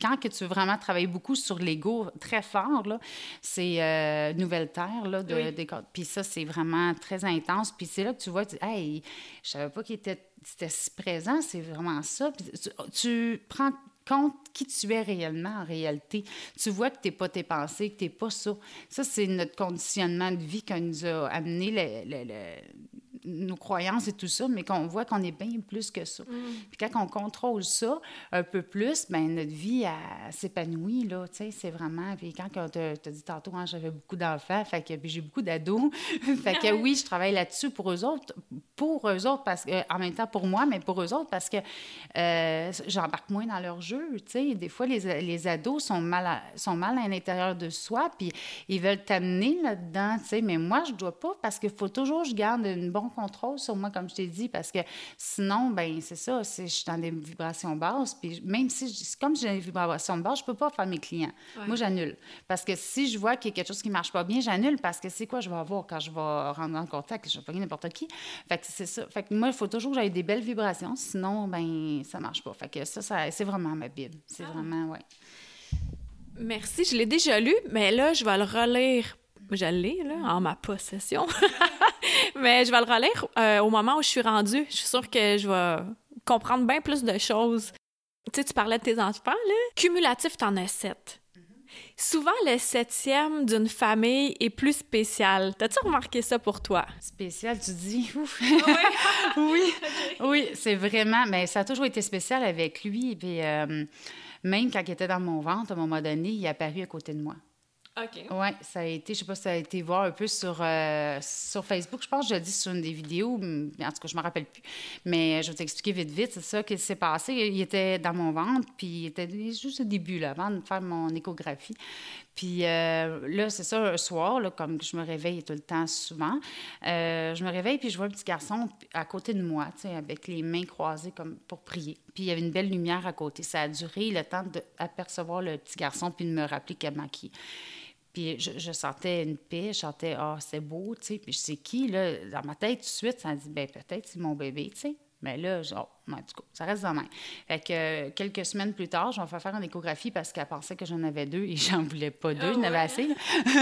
quand que tu veux vraiment travailler beaucoup sur l'ego très fort, là, c'est euh, Nouvelle Terre, là, de, Oui. des. Puis ça, c'est vraiment très intense. Puis c'est là que tu vois, tu dis, hey, je savais pas qu'il était, c'était si présent, c'est vraiment ça. Puis tu, tu prends compte qui tu es réellement en réalité. Tu vois que tu n'es pas tes pensées, que tu n'es pas ça. Ça, c'est notre conditionnement de vie qui nous a amené le- le- le- nos croyances et tout ça, mais qu'on voit qu'on est bien plus que ça. Puis quand on contrôle ça un peu plus, ben notre vie s'épanouit, là, tu sais, c'est vraiment... Puis quand t'a t'a dit tantôt, hein, j'avais beaucoup d'enfants, fait que j'ai beaucoup d'ados, fait que oui, je travaille là-dessus pour eux autres, pour eux autres, parce que, en même temps pour moi, mais pour eux autres, parce que euh, j'embarque moins dans leur jeu, tu sais. Des fois, les, les ados sont mal, à, sont mal à l'intérieur de soi, puis ils veulent t'amener là-dedans, tu sais. Mais moi, je dois pas, parce qu'il faut toujours que je garde un bon contrôle sur moi, comme je t'ai dit, parce que sinon, ben c'est ça, je suis dans des vibrations basses, puis même si, je- comme j'ai des vibrations basses, je peux pas faire mes clients. Moi, j'annule. Parce que si je vois qu'il y a quelque chose qui marche pas bien, j'annule, parce que c'est quoi je vais avoir quand je vais rentrer en contact, je vais pas n'importe qui. Fait que c'est ça. Fait que moi, il faut toujours que j'aie des belles vibrations, sinon, ben ça marche pas. Fait que ça, ça c'est vraiment ma Bible. C'est vraiment, ouais. Merci, je l'ai déjà lu, mais là, je vais le relire. Je l'ai, là, en ma possession. mais je vais le relire euh, au moment où je suis rendue. Je suis sûre que je vais comprendre bien plus de choses. Tu sais, tu parlais de tes enfants, là. Cumulatif, t'en as sept. Souvent, le septième d'une famille est plus spécial. T'as-tu remarqué ça pour toi? Spécial, tu dis? Ouf. oui, oui, c'est vraiment. Mais ça a toujours été spécial avec lui. Puis euh, même quand il était dans mon ventre, à un moment donné, il est apparu à côté de moi. OK. Oui, ça a été, je sais pas si ça a été voir un peu sur, euh, sur Facebook. Je pense que je l'ai dit sur une des vidéos, en tout cas, je me rappelle plus. Mais je vais t'expliquer vite, vite. C'est ça qui s'est passé. Il était dans mon ventre, puis il était juste au début, là, avant de faire mon échographie. Puis euh, là, c'est ça, un soir, là, comme je me réveille tout le temps souvent, euh, je me réveille, puis je vois un petit garçon à côté de moi, avec les mains croisées comme pour prier. Puis il y avait une belle lumière à côté. Ça a duré le temps d'apercevoir le petit garçon, puis de me rappeler comment qui. Puis je, je sentais une paix, je sentais, ah, c'est beau, tu sais. Puis je sais qui, là, dans ma tête, tout de suite, ça me dit, ben peut-être c'est mon bébé, tu sais. Mais là, genre, en tout cas, ça reste dans même. Fait que euh, quelques semaines plus tard, je vais faire faire une échographie parce qu'elle pensait que j'en avais deux et j'en voulais pas deux, Ah j'en avais ouais? assez.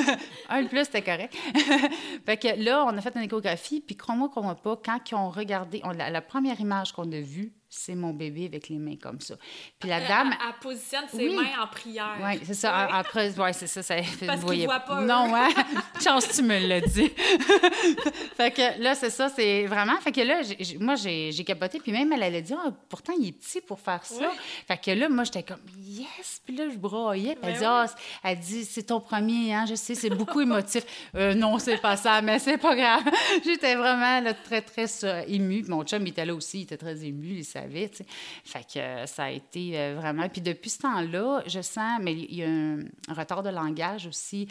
un de plus, c'était correct. fait que là, on a fait une échographie, puis crois-moi, crois-moi pas, quand ils ont regardé, on- la, la première image qu'on a vue, c'est mon bébé avec les mains comme ça. Puis la dame, Elle, elle positionne ses Oui. mains en prière. oui, c'est ça. Ouais. Après, ouais, c'est ça. ça Parce vous voyez- voient pas, Non, ouais. Chance, tu me l'as dit. fait que là, c'est ça. C'est vraiment. Fait que là, moi, j'ai capoté. Puis même, elle allait dire, Ah, pourtant, il est petit pour faire ça. Ouais. Fait que là, moi, j'étais comme, yes. Puis là, je broyais. Puis elle Ben dit, c'est- elle dit, c'est ton premier, hein, je sais, c'est beaucoup émotif. Euh, non, c'est pas ça, mais c'est pas grave. J'étais vraiment là, très, très euh, émue. Mon chum, il était là aussi, il était très ému, il savait, Fait que euh, ça a été euh, vraiment. Puis depuis ce temps-là, je sens, mais il y a un retard de langage aussi.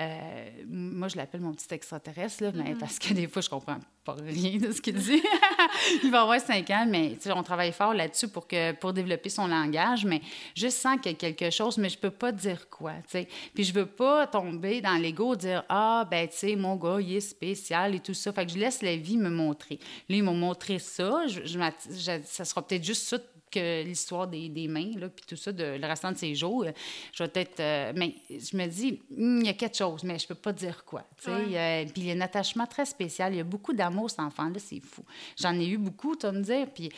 Euh, moi, je l'appelle mon petit extraterrestre, là, Mm-hmm. mais parce que des fois, je comprends pas rien de ce qu'il dit. il va avoir cinq ans, mais on travaille fort là-dessus pour, que, pour développer son langage, mais je sens qu'il y a quelque chose, mais je peux pas dire quoi, tu sais. Puis je veux pas tomber dans l'ego, dire « Ah, ben, tu sais, mon gars, il est spécial et tout ça. » Fait que je laisse la vie me montrer. Là, ils m'ont montré ça. Je, je- ça sera peut-être juste ça que l'histoire des, des mains, là, puis tout ça, de, le restant de ses jours. Je vais peut-être... euh, mais je me dis, Hum, il y a quelque chose, mais je peux pas dire quoi. Ouais. Euh, puis il y a un attachement très spécial. Il y a beaucoup d'amour, cet enfant-là, c'est fou. J'en ai eu beaucoup, tu vas me dire. Puis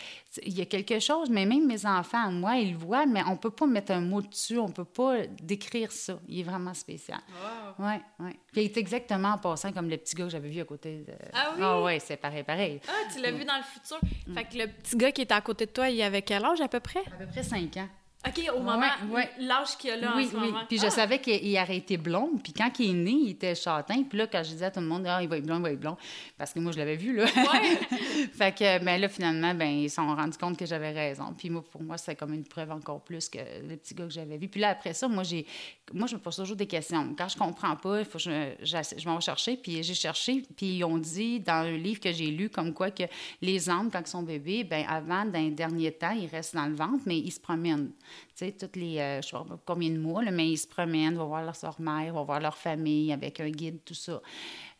il y a quelque chose, mais même mes enfants, moi, ils le voient, mais on peut pas mettre un mot dessus, on peut pas décrire ça. Il est vraiment spécial. Wow. Oui, oui. Puis il est exactement en passant comme le petit gars que j'avais vu à côté de... Ah oui? Ah ouais, c'est pareil, pareil. Ah, tu l'as vu dans le futur. Mm. Fait que le petit gars qui était à côté de toi, il avait quel âge à peu près? À peu près cinq ans. OK, au moment, ouais. l'âge qu'il a là oui, en ce oui. moment. Puis je Ah! savais qu'il aurait été blond. Puis quand il est né, il était châtain. Puis là, quand je disais à tout le monde, ah, il va être blond, il va être blond, parce que moi, je l'avais vu, là. Ouais. fait que, ben là, finalement, ben ils se sont rendus compte que j'avais raison. Puis moi, pour moi, c'était comme une preuve encore plus que le petit gars que j'avais vu. Puis là, après ça, moi, j'ai, moi, je me pose toujours des questions. Quand je comprends pas, il faut je, je m'en vais chercher. Puis j'ai cherché. Puis ils ont dit dans un livre que j'ai lu, comme quoi que les âmes, quand ils sont bébés, ben avant, d'un dernier temps, ils restent dans le ventre, mais ils se promènent. Tu sais, toutes les, euh, je sais pas combien de mois, mais ils se promènent, vont voir leur sœur-mère, vont voir leur famille avec un guide, tout ça.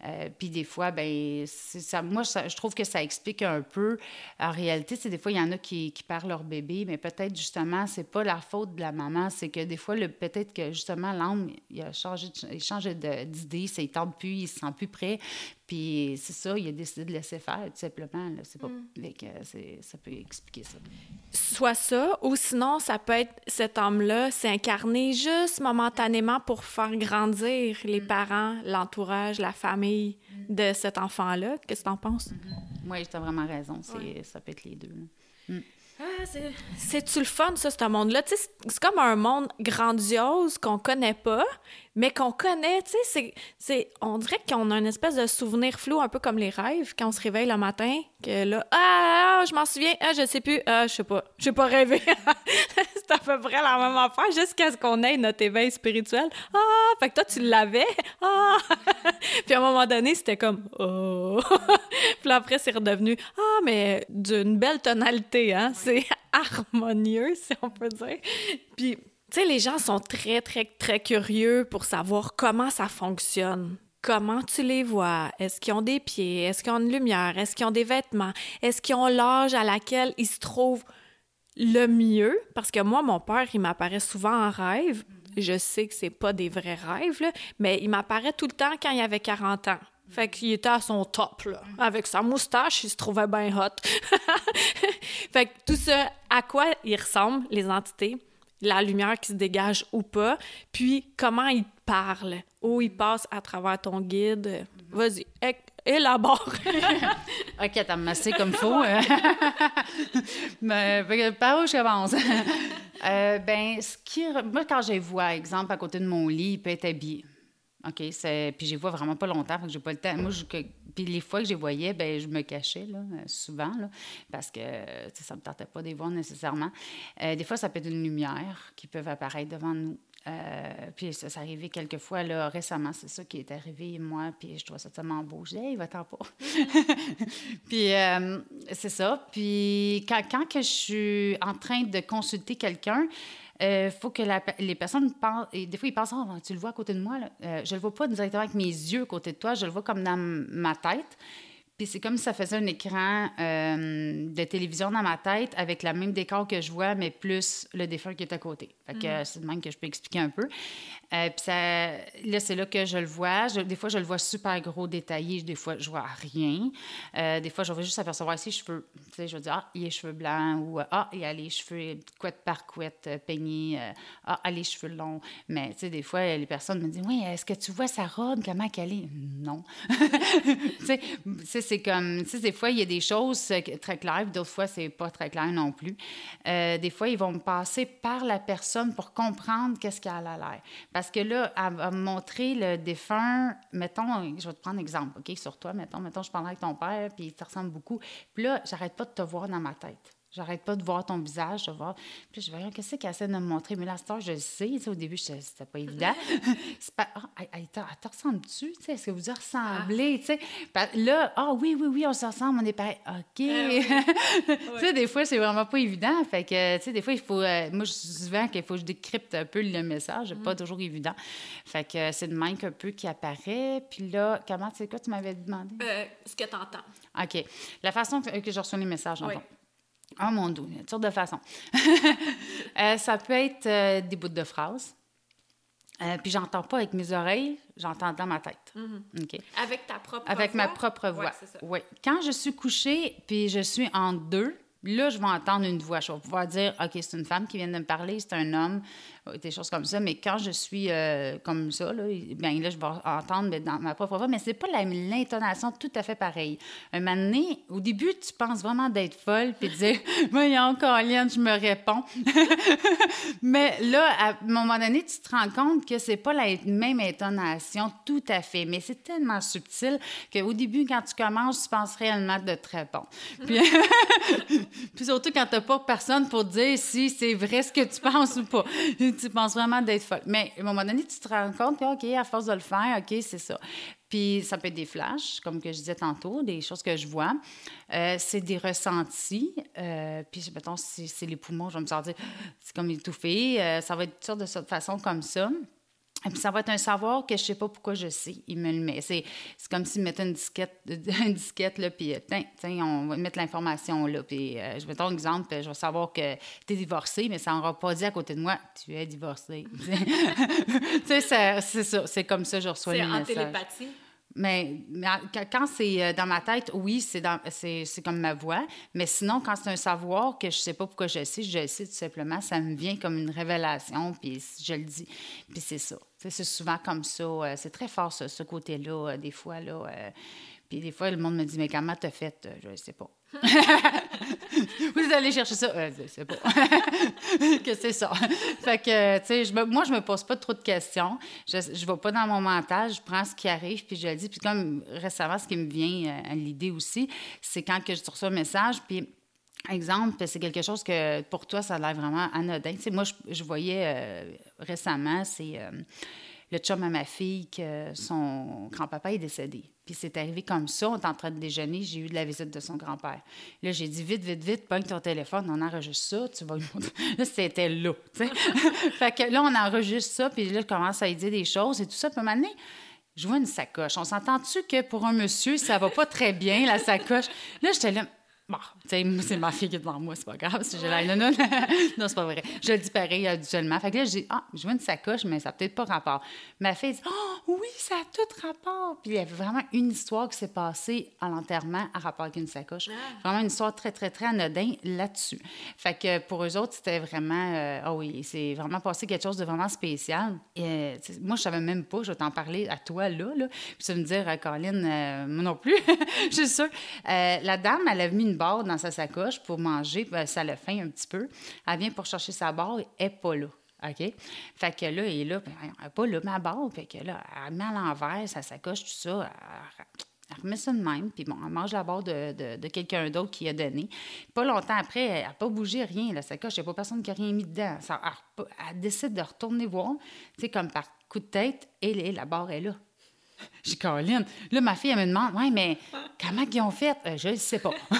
Euh, puis des fois, ben, ça, moi, je trouve que ça explique un peu. En réalité, c'est des fois, il y en a qui, perdent leur bébé, mais peut-être justement, c'est pas la faute de la maman, c'est que des fois, peut-être que justement, l'homme, il a changé, il d'idée, il ne tente plus, il se sent plus prêt. Puis c'est ça, il a décidé de laisser faire, tout simplement. C'est pas, mm. ça peut expliquer ça. Soit ça, ou sinon, ça peut être cet homme-là s'incarner juste momentanément pour faire grandir les mm. parents, l'entourage, la famille mm. de cet enfant-là. Qu'est-ce que tu en penses? Mm-hmm. Oui, tu as vraiment raison. Ça peut être les deux. Ah, c'est-tu le fun, ça, ce monde-là? C'est comme un monde grandiose qu'on connaît pas, mais qu'on connaît, tu sais, c'est, on dirait qu'on a une espèce de souvenir flou, un peu comme les rêves, quand on se réveille le matin, que là, ah, je m'en souviens, ah, je sais plus, ah, je sais pas, j'ai pas rêvé. c'est à peu près la même affaire, jusqu'à ce qu'on ait notre éveil spirituel. Ah, fait que toi, tu l'avais, ah! Puis à un moment donné, c'était comme, oh! Puis après, c'est redevenu, ah, mais d'une belle tonalité, hein, c'est harmonieux, si on peut dire. Puis tu sais, les gens sont très, très, très curieux pour savoir comment ça fonctionne. Comment tu les vois? Est-ce qu'ils ont des pieds? Est-ce qu'ils ont une lumière? Est-ce qu'ils ont des vêtements? Est-ce qu'ils ont l'âge à laquelle ils se trouvent le mieux? Parce que moi, mon père, il m'apparaît souvent en rêve. Je sais que c'est pas des vrais rêves, mais il m'apparaît tout le temps quand il avait 40 ans. Fait qu'il était à son top, là. Avec sa moustache, il se trouvait bien hot. fait que tout ça, à quoi ils ressemblent, les entités, la lumière qui se dégage ou pas, puis comment il parle, où il passe à travers ton guide? Vas-y, élabore. OK, t'as massé comme faut. Mais par où je commence? euh, ben, ce qui... Moi, quand je vois, exemple, à côté de mon lit, il peut être habillé. OK. Puis je les vois vraiment pas longtemps, que j'ai pas le temps. Moi, je... Puis les fois que je les voyais, ben je me cachais, là, souvent, là, parce que ça me tentait pas de les voir nécessairement. Euh, des fois, ça peut être une lumière qui peut apparaître devant nous. Euh, puis ça, s'est arrivé quelques fois là, récemment, c'est ça qui est arrivé, moi, puis je trouve ça tellement beau. Je dis, hey, va-t'en pas. puis euh, c'est ça. Puis quand, quand que je suis en train de consulter quelqu'un, euh, faut que les personnes pensent. Et des fois, ils pensent oh, tu le vois à côté de moi. Là. Euh, je le vois pas directement avec mes yeux à côté de toi, je le vois comme dans ma tête. Puis c'est comme si ça faisait un écran euh, de télévision dans ma tête avec le même décor que je vois, mais plus le défunt qui est à côté. Fait que mm. c'est de même que je peux expliquer un peu. Euh, puis ça, là, c'est là que je le vois. des fois, je le vois super gros, détaillé. Des fois, je vois rien. Euh, des fois, je vais juste apercevoir ses cheveux. Tu sais, je vais dire, ah, il a les cheveux blancs ou ah, il a les cheveux couette par couette, peignés. ah, il a les cheveux longs. Mais tu sais, des fois, les personnes me disent, oui, est-ce que tu vois sa robe, comment qu'elle est? Non. tu sais, c'est comme, tu sais, des fois, il y a des choses très claires, d'autres fois, c'est pas très clair non plus. Euh, des fois, ils vont passer par la personne pour comprendre qu'est-ce qu'elle a l'air. Parce que là, à, montrer le défunt, mettons, je vais te prendre un exemple, OK, sur toi, mettons, mettons, je parle avec ton père, puis il te ressemble beaucoup. Puis là, j'arrête pas de te voir dans ma tête. J'arrête pas de voir ton visage, de voir. Puis je vais qu'est-ce qu'elle essaie de me montrer? Mais là, cette je le sais. Au début, c'était pas évident. c'est pas, ah, elle, te ressemble-tu? Est-ce que vous vous ressemblez? Ah. Là, ah oui, oui, oui, on se ressemble, on est pareil. OK. Ah tu sais, des fois, c'est vraiment pas évident. Fait que, tu sais, des fois, il faut. Euh, moi, je dis souvent qu'il faut que je décrypte un peu le message. C'est pas mm. toujours évident. Fait que c'est de même qu'un peu qui apparaît. Puis là, comment, tu sais quoi, tu m'avais demandé? Euh, ce que tu entends. OK. La façon que, je reçois les messages, en Oh mon Dieu, une sorte de façon. Euh, ça peut être euh, des bouts de phrases. Euh, puis j'entends pas avec mes oreilles, j'entends dans ma tête. Mm-hmm. Avec ta propre avec voix? Avec ma propre voix. Oui. Quand je suis couchée, puis je suis en deux, là, je vais entendre une voix. Je vais pouvoir dire, OK, c'est une femme qui vient de me parler, c'est un homme, des choses comme ça. Mais quand je suis euh, comme ça, là, bien, là, je vais entendre dans ma propre voix, mais c'est pas l'intonation tout à fait pareille. Un moment donné, au début, tu penses vraiment d'être folle, puis de dire, voyons, Colin, je me réponds. mais là, à un moment donné, tu te rends compte que c'est pas la même intonation tout à fait, mais c'est tellement subtil qu'au début, quand tu commences, tu penses réellement de te répondre. Puis, puis surtout quand tu n'as pas personne pour dire si c'est vrai ce que tu penses ou pas tu penses vraiment d'être folle. Mais à un moment donné, tu te rends compte OK, à force de le faire, OK, c'est ça. Puis ça peut être des flashs, comme que je disais tantôt, des choses que je vois. Euh, c'est des ressentis. Euh, puis, mettons, si c'est les poumons, je vais me sentir, c'est comme étouffé. Euh, ça va être de cette façon comme ça. Et puis ça va être un savoir que je sais pas pourquoi je sais. Il me le met. C'est, c'est comme s'il mettait une disquette, une disquette là, puis euh, tiens, tiens, on va mettre l'information là. Puis euh, je vais donner un exemple, je vais savoir que tu es divorcé, mais ça n'aura pas dit à côté de moi, tu es divorcé. tu sais, c'est ça. C'est comme ça que je reçois les messages. C'est en télépathie? Mais, quand c'est euh, dans ma tête, oui, c'est, c'est, comme ma voix. Mais sinon, quand c'est un savoir que je ne sais pas pourquoi je le sais, je le sais tout simplement, ça me vient comme une révélation, puis je le dis. Puis c'est ça. C'est souvent comme ça. Euh, c'est très fort, ce côté-là, euh, des fois. Là, puis des fois, le monde me dit Mais comment t'as fait Je ne sais pas. Vous allez chercher ça. Euh, sais pas. que c'est ça. fait que, tu sais, je moi, je me pose pas trop de questions. Je ne vais pas dans mon mental. Je prends ce qui arrive, puis je le dis. Puis comme récemment, ce qui me vient euh, à l'idée aussi, c'est quand que je reçois un message, puis Exemple, c'est quelque chose que pour toi, ça a l'air vraiment anodin. Tu moi, je, voyais euh, récemment, c'est le chum à ma fille que son grand-papa est décédé. Puis c'est arrivé comme ça, on est en train de déjeuner, j'ai eu de la visite de son grand-père. Là, j'ai dit vite, vite, vite, pogne ton téléphone, on enregistre ça, tu vas Là, c'était là, fait que là, on enregistre ça, puis là, je commence à lui dire des choses et tout ça. Puis à je vois une sacoche. On s'entend-tu que pour un monsieur, ça va pas très bien, la sacoche? Là, j'étais là, Bon, c'est ma fille qui est devant moi, c'est pas grave si j'ai la non, non, non, c'est pas vrai. Je le dis pareil habituellement. Fait que là, j'ai ah, je vois une sacoche, mais ça n'a peut-être pas rapport. Ma fille dit, oh, oui, ça a tout rapport. Puis il y avait vraiment une histoire qui s'est passée à l'enterrement à rapport avec une sacoche. Ah. Vraiment une histoire très, très, très anodin là-dessus. Fait que pour eux autres, c'était vraiment, euh, ah oui, c'est vraiment passé quelque chose de vraiment spécial. Et, moi, je savais même pas, je vais t'en parler à toi là, là. Puis tu vas me dire, euh, Caroline, euh, moi non plus, je suis sûre. la dame, elle avait mis une barre dans sa sacoche pour manger, puis ça le faim un petit peu. Elle vient pour chercher sa barre, elle n'est pas là. OK? Fait que là, elle est là, elle n'est pas là, ma barre. Fait que là, elle met à l'envers sa sacoche, tout ça. Elle, remet ça de même, puis bon, elle mange la barre de, de, quelqu'un d'autre qui a donné. Pas longtemps après, elle n'a pas bougé rien, la sacoche. Il n'y a pas personne qui a rien mis dedans. Ça, elle, décide de retourner voir, tu sais, comme par coup de tête, et la barre est là. J'ai Caroline. Là, ma fille, elle me demande Ouais, mais comment ils ont fait? Euh, Je ne sais pas.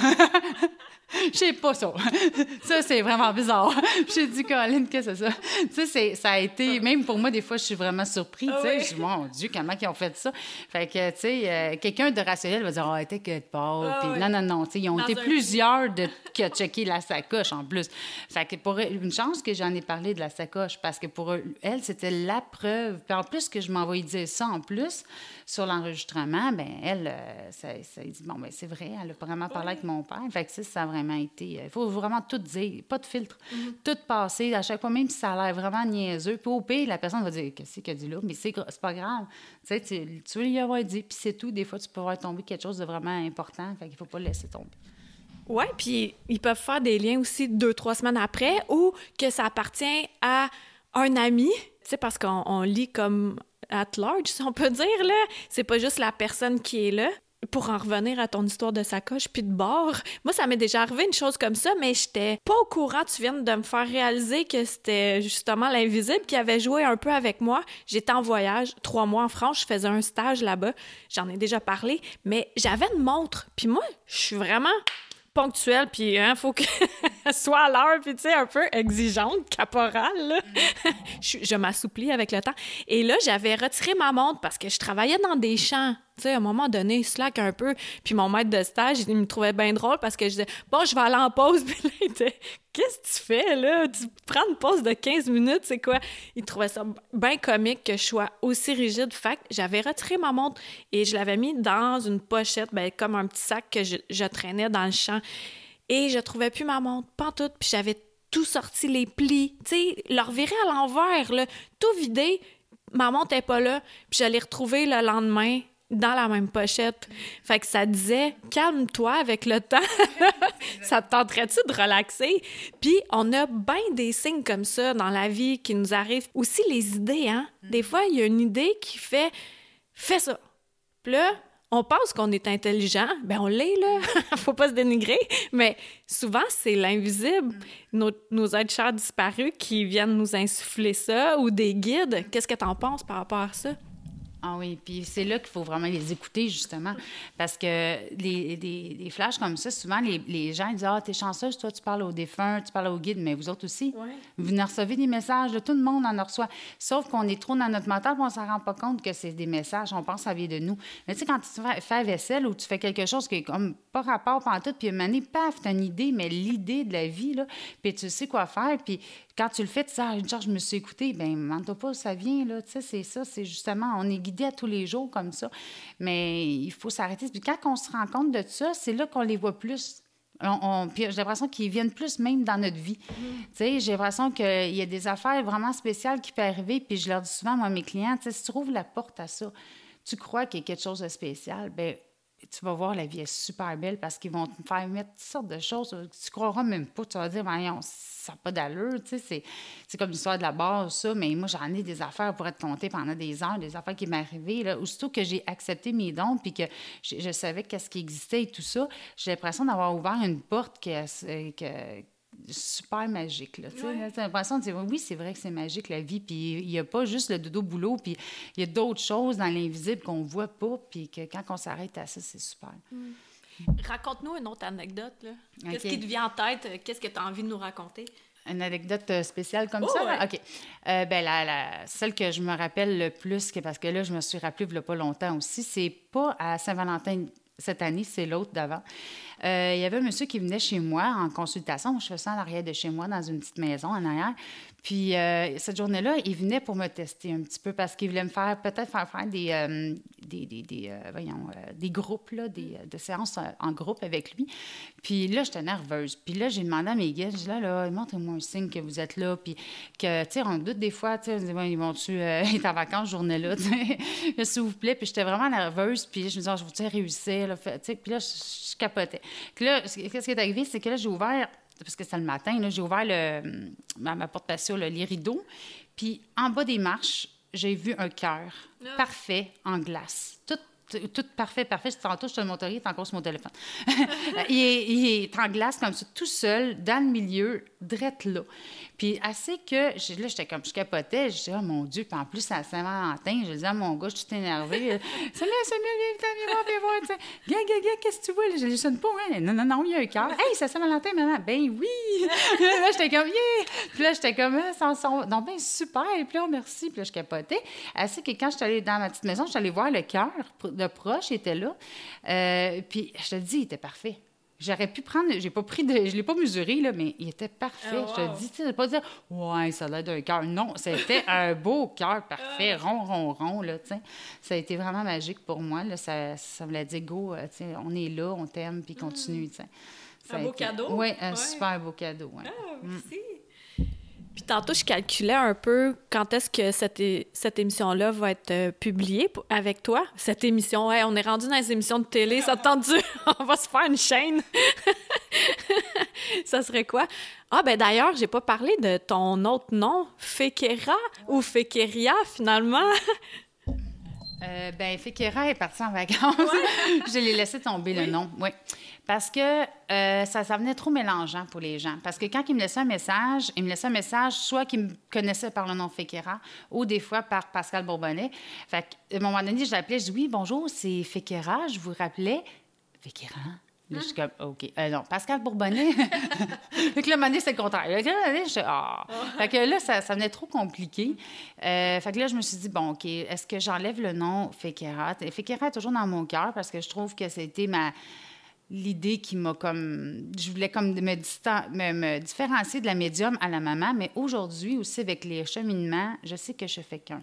Je sais pas ça. ça, c'est vraiment bizarre. J'ai dit, Caroline, qu'est-ce que c'est ça? Tu sais, ça a été, même pour moi, des fois, je suis vraiment surpris. Tu sais, je dis, mon Dieu, comment ils ont fait ça? Fait que, tu sais, euh, quelqu'un de rationnel va dire, oh, t'es que pas. Puis, non, non, non. Tu sais, ils ont été plusieurs de, qui ont checké la sacoche en plus. Fait que pour une chance que j'en ai parlé de la sacoche, parce que pour elle, c'était la preuve. Puis en plus, que je m'envoyais dire ça en plus sur l'enregistrement, ben elle, euh, ça, ça, dit, bon, ben c'est vrai, elle a vraiment parlé avec mon père. Fait que ça, a vraiment été. Il faut vraiment tout dire, pas de filtre. Mm-hmm. Tout passer, à chaque fois, même si ça a l'air vraiment niaiseux. Puis au pire, la personne va dire, qu'est-ce qu'elle dit là? Mais c'est pas grave. Tu sais, tu, tu veux lui avoir dit, puis c'est tout. Des fois, tu peux avoir tombé quelque chose de vraiment important. Fait qu'il faut pas le laisser tomber. Oui, puis ils peuvent faire des liens aussi deux, trois semaines après ou que ça appartient à un ami, tu sais, parce qu'on lit comme at large, si on peut dire, là. C'est pas juste la personne qui est là. Pour en revenir à ton histoire de sacoche puis de bord, moi, ça m'est déjà arrivé une chose comme ça, mais j'étais pas au courant. Tu viens de me faire réaliser que c'était justement l'invisible qui avait joué un peu avec moi. J'étais en voyage, trois mois en France, je faisais un stage là-bas. J'en ai déjà parlé, mais j'avais une montre. Puis moi, je suis vraiment ponctuelle, puis il hein, faut que soit à l'heure, puis tu sais, un peu exigeante, caporale. je, je m'assouplis avec le temps. Et là, j'avais retiré ma montre parce que je travaillais dans des champs tu sais, à un moment donné, slack un peu. Puis mon maître de stage, il me trouvait bien drôle parce que je disais, bon, je vais aller en pause. Puis là, il était, qu'est-ce que tu fais, là? Tu prends une pause de 15 minutes, c'est quoi? Il trouvait ça bien comique que je sois aussi rigide. Fait que j'avais retiré ma montre et je l'avais mis dans une pochette, ben, comme un petit sac que je, traînais dans le champ. Et je trouvais plus ma montre, pas tout. Puis j'avais tout sorti, les plis, tu sais, leur virer à l'envers, tout vidé. Ma montre n'est pas là. Puis j'allais retrouver le lendemain dans la même pochette. Fait que ça disait calme-toi avec le temps. ça te tenterait-tu de relaxer? Puis on a bien des signes comme ça dans la vie qui nous arrivent. Aussi les idées, hein? Des fois, il y a une idée qui fait fais ça. Puis là, on pense qu'on est intelligent, ben on l'est là, faut pas se dénigrer, mais souvent c'est l'invisible, nos, nos êtres chers disparus qui viennent nous insuffler ça ou des guides. Qu'est-ce que tu en penses par rapport à ça? Ah oui, puis c'est là qu'il faut vraiment les écouter, justement. Parce que les, les, flashs comme ça, souvent, les, les gens disent Ah, t'es chanceuse, toi, tu parles aux défunts, tu parles aux guides, mais vous autres aussi. Vous venez recevez des messages, de tout le monde en reçoit. Sauf qu'on est trop dans notre mental, on ne s'en rend pas compte que c'est des messages, on pense ça vient de nous. Mais tu sais, quand tu fais la vaisselle ou tu fais quelque chose qui est comme pas rapport pendant tout, puis une année, paf, t'as une idée, mais l'idée de la vie, là, puis tu sais quoi faire, puis quand tu le fais, tu dis, ah, une charge, je me suis écoutée. Bien, ment pas, ça vient, là. Tu sais, c'est ça. C'est justement, on est guidé à tous les jours comme ça. Mais il faut s'arrêter. Puis quand on se rend compte de ça, c'est là qu'on les voit plus. On, puis j'ai l'impression qu'ils viennent plus même dans notre vie. Mm. Tu sais, j'ai l'impression qu'il y a des affaires vraiment spéciales qui peuvent arriver. Puis je leur dis souvent, moi, à mes clients, tu sais, si tu trouves la porte à ça, tu crois qu'il y a quelque chose de spécial, bien, tu vas voir, la vie est super belle parce qu'ils vont te faire mettre toutes sortes de choses. Tu croiras même pas. Tu vas dire, voyons, ça n'a pas d'allure. Tu sais, c'est comme l'histoire de la base, ça. Mais moi, j'en ai des affaires pour être comptées pendant des heures, des affaires qui m'arrivaient. Là. Aussitôt que j'ai accepté mes dons puis que je, savais qu'est-ce qui existait et tout ça, j'ai l'impression d'avoir ouvert une porte que, que super magique. Là, as l'impression de dire oui, c'est vrai que c'est magique la vie, puis il n'y a pas juste le dodo-boulot, puis il y a d'autres choses dans l'invisible qu'on ne voit pas, puis que quand on s'arrête à ça, c'est super. Mm. Raconte-nous une autre anecdote. Qu'est-ce qui te vient en tête? Qu'est-ce que tu as envie de nous raconter? Une anecdote euh, spéciale comme ça? Oh, OK. Euh, ben, la, celle que je me rappelle le plus, parce que là, je me suis rappelée il n'y a pas longtemps aussi, c'est pas à Saint-Valentin cette année, c'est l'autre d'avant. Euh, il y avait un monsieur qui venait chez moi en consultation. Je fais ça en arrière de chez moi, dans une petite maison en arrière. Puis euh, cette journée-là, il venait pour me tester un petit peu parce qu'il voulait me faire peut-être faire faire des, euh, des, des, des voyons, des groupes, là, des, de séances en groupe avec lui. Puis là, j'étais nerveuse. Puis là, j'ai demandé à mes guides, je dis là, là, montrez-moi un signe que vous êtes là. Puis que, tu sais, on doute des fois, tu sais, ils vont-tu être en vacances journée-là, s'il vous plaît. Puis j'étais vraiment nerveuse. Puis je me disais, oh, je vous réussir. Là, puis là, je, capotais. Là, qu'est-ce qui est arrivé, c'est que là, j'ai ouvert, parce que c'est le matin, là, j'ai ouvert le, ma, porte patio, les rideaux. Puis en bas des marches, j'ai vu un cœur ah. parfait en glace. Tout tout parfait, parfait. Tantôt, je te le montrerai, il est encore sur mon téléphone. il, est, il, est, en glace comme ça, tout seul, dans le milieu, drette là. Puis assez que, là, j'étais comme, je capotais, je disais, oh mon Dieu, puis en plus, c'est à Saint-Valentin, je disais à mon gars, je suis tout énervée. Salut, salut, viens, viens, viens voir, tu sais. Gars, gars, gars, qu'est-ce que tu vois? Je ne sonne pas, hein? Non, non, non, il y a un cœur. Hey, c'est Saint-Valentin maintenant. Ben oui! là, j'étais comme, yeah! Puis là, j'étais comme, ah, ça, non, ben super, et puis là, merci. Puis là, je capotais. Assez que quand je suis allée dans ma petite maison, je suis allée voir le cœur de proche, il était là. Euh, puis je te dis, il était parfait. J'aurais pu prendre, j'ai pas pris de, je l'ai pas mesuré, là, mais il était parfait. Oh, je te dis, tu sais, pas dire, ouais, ça a d'un cœur. Non, c'était un beau cœur parfait, ah. rond, rond, rond, là, tu sais. Ça a été vraiment magique pour moi, là. Ça, ça voulait dire, go, euh, tu sais, on est là, on t'aime, puis continue, tu sais. Un beau cadeau? Oui, un super beau cadeau, ouais. Ah, merci. Puis tantôt, je calculais un peu quand est-ce que cette, cette émission-là va être euh, publiée avec toi. Cette émission, ouais, on est rendu dans les émissions de télé, ça tendu, on va se faire une chaîne. ça serait quoi? Ah, ben d'ailleurs, j'ai pas parlé de ton autre nom, Fekera ou Fekeria finalement. Euh, ben, Fekera est parti en vacances. je l'ai laissé tomber le nom, oui. Parce que euh, ça, ça venait trop mélangeant pour les gens. Parce que quand ils me laissaient un message, ils me laissaient un message soit qu'ils me connaissaient par le nom Fekera ou des fois par Pascal Bourbonnet. Fait qu'à un moment donné, je l'appelais, je dis Oui, bonjour, c'est Fekera, je vous rappelais. Fekera? Là, je suis comme, OK. Euh, non, Pascal Bourbonnet. fait que là, c'est le contraire. Là, je ah. Fait que là, ça, ça venait trop compliqué. Euh, fait que là, je me suis dit, bon, OK, est-ce que j'enlève le nom Fekera? Fekera est toujours dans mon cœur parce que je trouve que c'était ma l'idée qui m'a comme... Je voulais comme me, me, différencier de la médium à la maman, mais aujourd'hui aussi, avec les cheminements, je sais que je fais qu'un.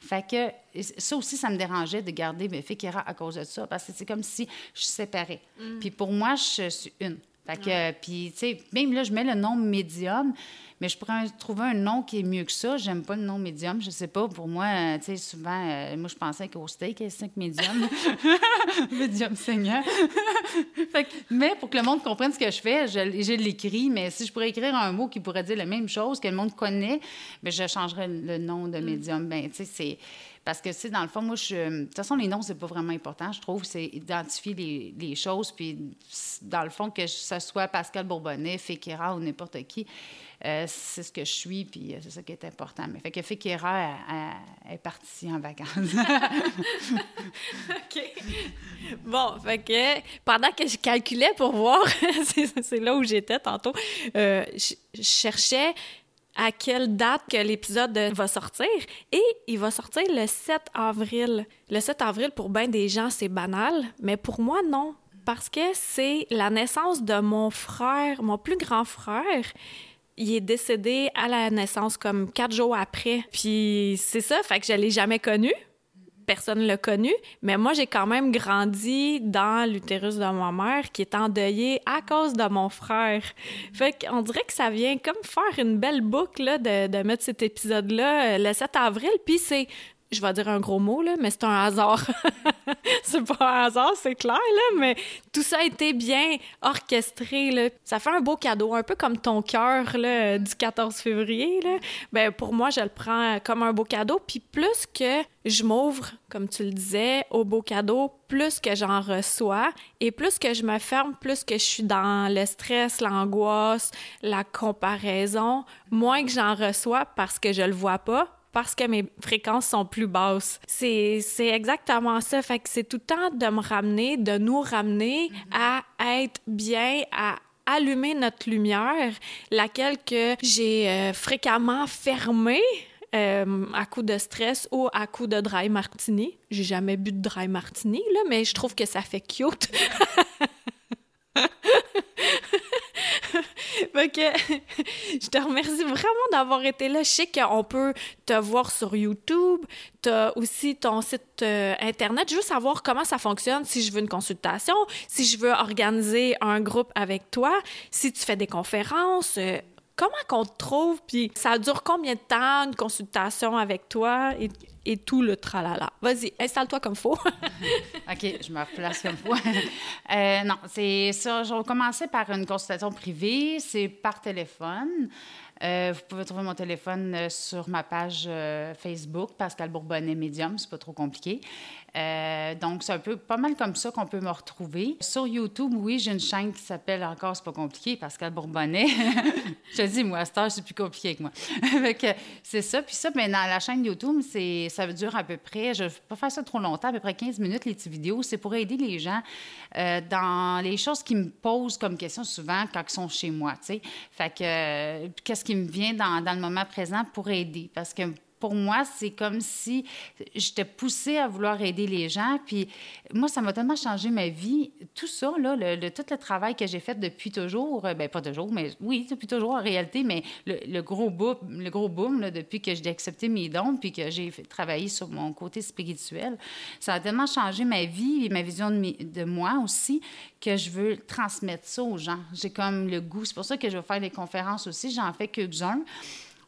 Fait que ça aussi, ça me dérangeait de garder mes Fikira à cause de ça, parce que c'est comme si je séparais. Mm. Puis pour moi, je suis une. Fait que, puis, tu sais, même là, je mets le nom médium, mais je pourrais trouver un nom qui est mieux que ça. J'aime pas le nom médium. Je sais pas. Pour moi, euh, tu sais, souvent, euh, moi, je pensais qu'au steak, il y a cinq médiums. médium seigneur. mais pour que le monde comprenne ce que je fais, je, je l'écris. Mais si je pourrais écrire un mot qui pourrait dire la même chose, que le monde connaît, bien, je changerais le nom de mm. médium. Ben, tu sais, c'est parce que, tu dans le fond, moi, je, de toute façon, les noms, c'est pas vraiment important. Je trouve c'est identifier les, choses. Puis, dans le fond, que ce soit Pascal Bourbonnet, Fekera ou n'importe qui, euh, c'est ce que je suis, puis c'est ça qui est important. Mais fait que Fikira est partie en vacances. OK. Bon, fait que pendant que je calculais pour voir, c'est là où j'étais tantôt, je cherchais à quelle date que l'épisode va sortir. Et il va sortir le 7 avril. Le 7 avril, pour bien des gens, c'est banal, mais pour moi, non. Parce que c'est la naissance de mon frère, mon plus grand frère. Il est décédé à la naissance comme quatre jours après. Puis c'est ça, fait que je l'ai jamais connu personne ne l'a connu, mais moi, j'ai quand même grandi dans l'utérus de ma mère qui est endeuillée à cause de mon frère. Fait qu'on dirait que ça vient comme faire une belle boucle de, de mettre cet épisode-là euh, le 7 avril, puis c'est je vais dire un gros mot, là, mais c'est un hasard. c'est pas un hasard, c'est clair, là, mais tout ça a été bien orchestré. Là. Ça fait un beau cadeau, un peu comme ton cœur du 14 février. Là. Ben, pour moi, je le prends comme un beau cadeau. Puis plus que je m'ouvre, comme tu le disais, au beau cadeau, plus que j'en reçois et plus que je me ferme, plus que je suis dans le stress, l'angoisse, la comparaison, moins que j'en reçois parce que je le vois pas, parce que mes fréquences sont plus basses. C'est, exactement ça. Fait que c'est tout le temps de me ramener, de nous ramener à être bien, à allumer notre lumière, laquelle que j'ai euh, fréquemment fermée. Euh, à coup de stress ou à coup de dry martini. J'ai jamais bu de dry martini, là, mais je trouve que ça fait cute. je te remercie vraiment d'avoir été là. Je sais qu'on peut te voir sur YouTube. Tu as aussi ton site euh, Internet. Je veux savoir comment ça fonctionne si je veux une consultation, si je veux organiser un groupe avec toi, si tu fais des conférences. Euh, comment qu'on te trouve? Puis ça dure combien de temps, une consultation avec toi? Et tout le tralala. Vas-y, installe-toi comme faut. OK, je me replace comme faut. Euh, non, c'est ça. Je vais commencer par une consultation privée. C'est par téléphone. Euh, vous pouvez trouver mon téléphone euh, sur ma page Facebook, Pascal Bourbonnet Medium, c'est pas trop compliqué. Euh, donc, c'est un peu pas mal comme ça qu'on peut me retrouver. Sur YouTube, oui, j'ai une chaîne qui s'appelle encore, c'est pas compliqué, Pascal Bourbonnet. je te dis, moi, à cette c'est plus compliqué que moi. c'est ça. Puis ça, mais dans la chaîne YouTube, c'est, ça dure à peu près, je ne vais pas faire ça trop longtemps, à peu près 15 minutes, les petites vidéos. C'est pour aider les gens euh, dans les choses qui me posent comme question souvent quand ils sont chez moi, tu sais. Fait que, euh, qu'est-ce qui me vient dans, dans le moment présent pour aider? Parce que pour moi, c'est comme si j'étais poussée à vouloir aider les gens. Puis moi, ça m'a tellement changé ma vie. Tout ça, là, le, tout le travail que j'ai fait depuis toujours, euh, ben pas toujours, mais oui, depuis toujours en réalité, mais le, gros boom, le gros boom depuis que j'ai accepté mes dons puis que j'ai travaillé sur mon côté spirituel, ça a tellement changé ma vie et ma vision de, moi aussi que je veux transmettre ça aux gens. J'ai comme le goût. C'est pour ça que je vais faire des conférences aussi. J'en fais que un.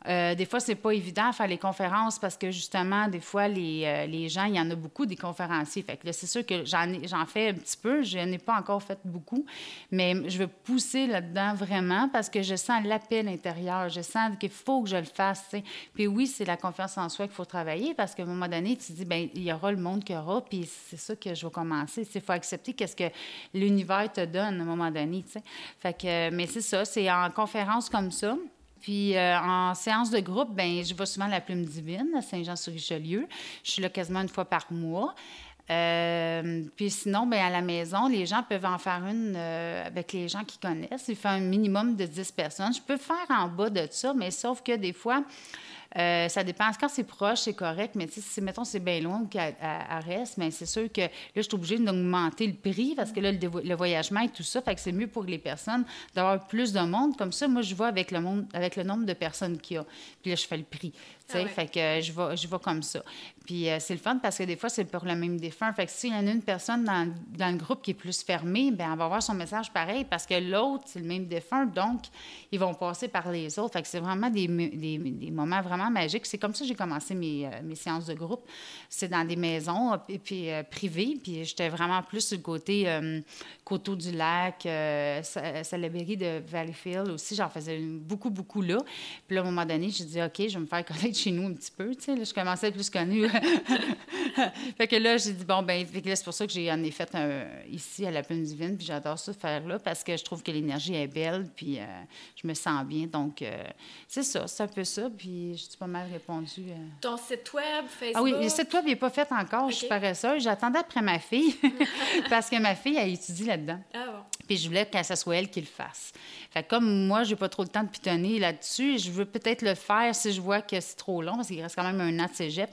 Euh, des fois, c'est pas évident à faire les conférences parce que justement, des fois, les, euh, les gens, il y en a beaucoup des conférenciers. Fait que c'est sûr que j'en fais un petit peu. Je n'ai pas encore fait beaucoup, mais je veux pousser là-dedans vraiment parce que je sens l'appel intérieur. Je sens qu'il faut que je le fasse. Puis oui, c'est la confiance en soi qu'il faut travailler parce qu'à un moment donné, tu te dis, ben il y aura le monde qu'il y aura, puis c'est ça que je vais commencer. Il faut accepter qu'est-ce que l'univers te donne à un moment donné. Fait que, mais c'est ça, c'est en conférence comme ça. Puis euh, en séance de groupe, ben je vais souvent à la Plume Divine à Saint-Jean-sur-Richelieu. Je suis là quasiment une fois par mois. Euh, puis sinon, ben à la maison, les gens peuvent en faire une euh, avec les gens qui connaissent. Il fait un minimum de 10 personnes. Je peux faire en bas de ça, mais sauf que des fois, euh, ça dépend. Quand c'est proche, c'est correct, mais si, mettons, c'est bien loin ou qu'elle reste, mais c'est sûr que là, je suis obligée d'augmenter le prix parce que là, le, voyagement et tout ça, fait que c'est mieux pour les personnes d'avoir plus de monde. Comme ça, moi, je vois avec le, monde, avec le nombre de personnes qu'il y a. Puis là, je fais le prix. Ah fait que je vais, je vais comme ça. Puis euh, c'est le fun parce que des fois, c'est pour le même défunt. Fait que s'il y en a une personne dans, dans, le groupe qui est plus fermée, bien, elle va avoir son message pareil parce que l'autre, c'est le même défunt. Donc, ils vont passer par les autres. Fait que c'est vraiment des, des, des moments vraiment vraiment magique. C'est comme ça que j'ai commencé mes, euh, mes, séances de groupe. C'est dans des maisons et puis, privées. Puis j'étais vraiment plus sur le côté Coteau du Lac, Salaberry de Valleyfield aussi. J'en faisais beaucoup, beaucoup là. Puis là, à un moment donné, j'ai dit, OK, je vais me faire connaître chez nous un petit peu. Tu sais, là, je commençais à être plus connue. fait que là, j'ai dit, bon, ben c'est pour ça que j'ai en ai fait un, ici à la Plaine Divine. Puis j'adore ça faire là parce que je trouve que l'énergie est belle. Puis je me sens bien. Donc, euh, c'est ça, c'est un peu ça. Puis, suis pas mal répondu. Euh. Ton site web, Facebook? Ah oui, le site web n'est pas fait encore. Je suis paresseuse. J'attendais après ma fille parce que ma fille, elle étudie là-dedans. Ah bon. Puis, je voulais que ce soit elle qui le fasse. Fait comme moi, j'ai pas trop le temps de pitonner là-dessus, je veux peut-être le faire si je vois que c'est trop long parce qu'il reste quand même un an de cégep.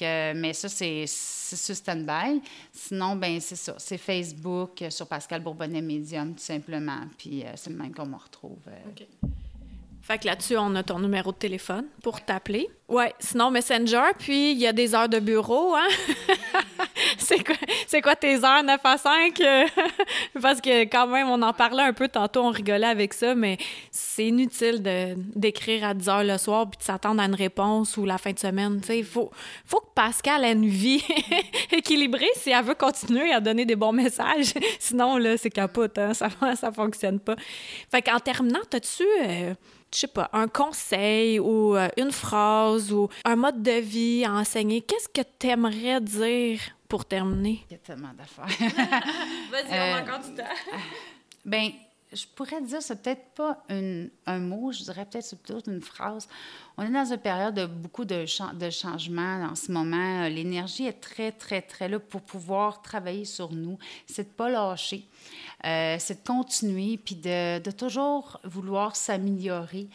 Mais ça, c'est sur stand-by. Sinon, ben c'est Facebook euh, sur Pascal Bourbonnet Medium, tout simplement. Puis, c'est le même qu'on me retrouve. OK. Fait que là-dessus, on a ton numéro de téléphone pour t'appeler. Ouais, sinon Messenger, puis il y a des heures de bureau, hein? c'est quoi, quoi, tes heures 9 à 5? Parce que quand même, on en parlait un peu tantôt, on rigolait avec ça, mais c'est inutile d'écrire à 10 heures le soir puis de s'attendre à une réponse ou la fin de semaine. Il faut, faut que Pascal ait une vie équilibrée si elle veut continuer à donner des bons messages. Sinon, là, c'est capote, hein? ça, ça fonctionne pas. Fait qu'en terminant, as-tu... Euh, je sais pas, un conseil ou euh, une phrase ou un mode de vie à enseigner, qu'est-ce que tu aimerais dire? Pour terminer? Il y a tellement d'affaires. Vas-y, on a euh, encore du temps. ben, je pourrais dire, c'est peut-être pas un mot, je dirais peut-être c'est plutôt une phrase. On est dans une période de beaucoup de, de changements en ce moment. L'énergie est très, très, très là pour pouvoir travailler sur nous. C'est de ne pas lâcher. Euh, c'est de continuer, puis de, de toujours vouloir s'améliorer.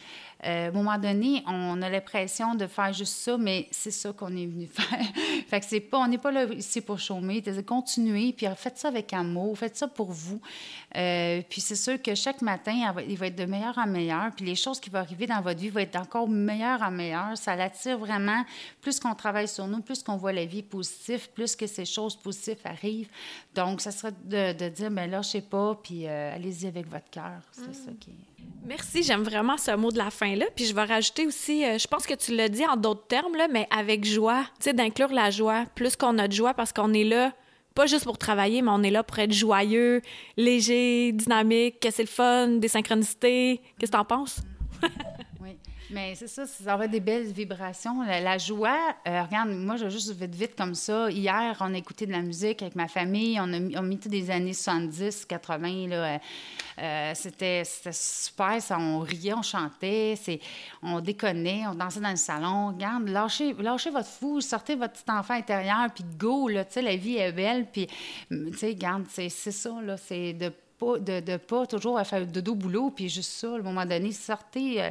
Euh, à un moment donné, on a l'impression de faire juste ça, mais c'est ça qu'on est venu faire. fait que c'est pas, on n'est pas là ici pour chômer. De continuer, puis faites ça avec amour, faites ça pour vous. Euh, puis c'est sûr que chaque matin, il va être de meilleur en meilleur, puis les choses qui vont arriver dans votre vie vont être encore meilleures en meilleures. Ça l'attire vraiment. Plus qu'on travaille sur nous, plus qu'on voit la vie positive, plus que ces choses positives arrivent. Donc, ça serait de, de dire, mais là, je sais pas, puis euh, allez-y avec votre cœur. C'est mm. ça qui Merci, j'aime vraiment ce mot de la fin-là. Puis je vais rajouter aussi, euh, je pense que tu l'as dit en d'autres termes, là, mais avec joie, tu sais, d'inclure la joie, plus qu'on a de joie parce qu'on est là, pas juste pour travailler, mais on est là pour être joyeux, léger, dynamique, que c'est le fun, des synchronicités. Qu'est-ce que tu en penses? Mais c'est ça, ça aurait des belles vibrations. La, joie, euh, regarde, moi, je juste vite, vite comme ça. Hier, on a écouté de la musique avec ma famille. On a, on mis tous des années 70, 80. Là, euh, euh, c'était, super. Ça, on riait, on chantait, on déconnait, on dansait dans le salon. Regarde, lâchez, lâchez votre fou, sortez votre petit enfant intérieur, puis go, là, la vie est belle. Puis, regarde, c'est, c'est ça, là, c'est de de, pas toujours à faire de dos boulot, puis juste ça, à un moment donné, sortez. Euh,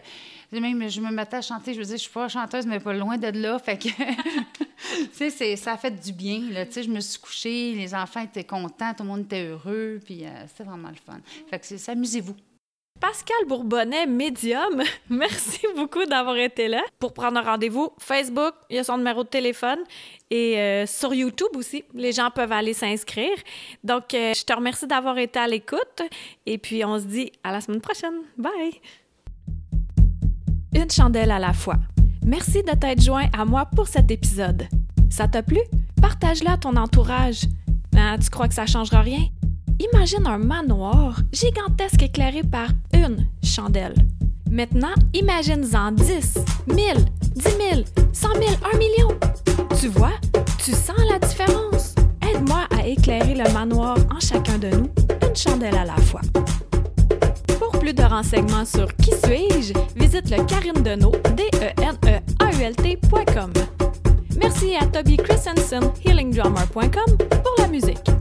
même, je me mettais à chanter, je veux dire, je suis pas chanteuse, mais pas loin de là. Fait que, tu sais, ça a fait du bien. Tu sais, je me suis couchée, les enfants étaient contents, tout le monde était heureux, puis euh, c'était vraiment le fun. Fait que amusez-vous. Pascal Bourbonnais, médium, merci beaucoup d'avoir été là. Pour prendre un rendez-vous, Facebook, il y a son numéro de téléphone et euh, sur YouTube aussi, les gens peuvent aller s'inscrire. Donc, euh, je te remercie d'avoir été à l'écoute et puis on se dit à la semaine prochaine. Bye! Une chandelle à la fois. Merci de t'être joint à moi pour cet épisode. Ça t'a plu? Partage-le à ton entourage. Ah, tu crois que ça changera rien? Imagine un manoir gigantesque éclairé par une chandelle. Maintenant, imagine-en 10, 1000, 10 000, 100 000, 1 million. Tu vois, tu sens la différence. Aide-moi à éclairer le manoir en chacun de nous, une chandelle à la fois. Pour plus de renseignements sur Qui suis-je, visite le Karine Deneau, d e n e a u l Merci à Toby Christensen, healingdrummer.com, pour la musique.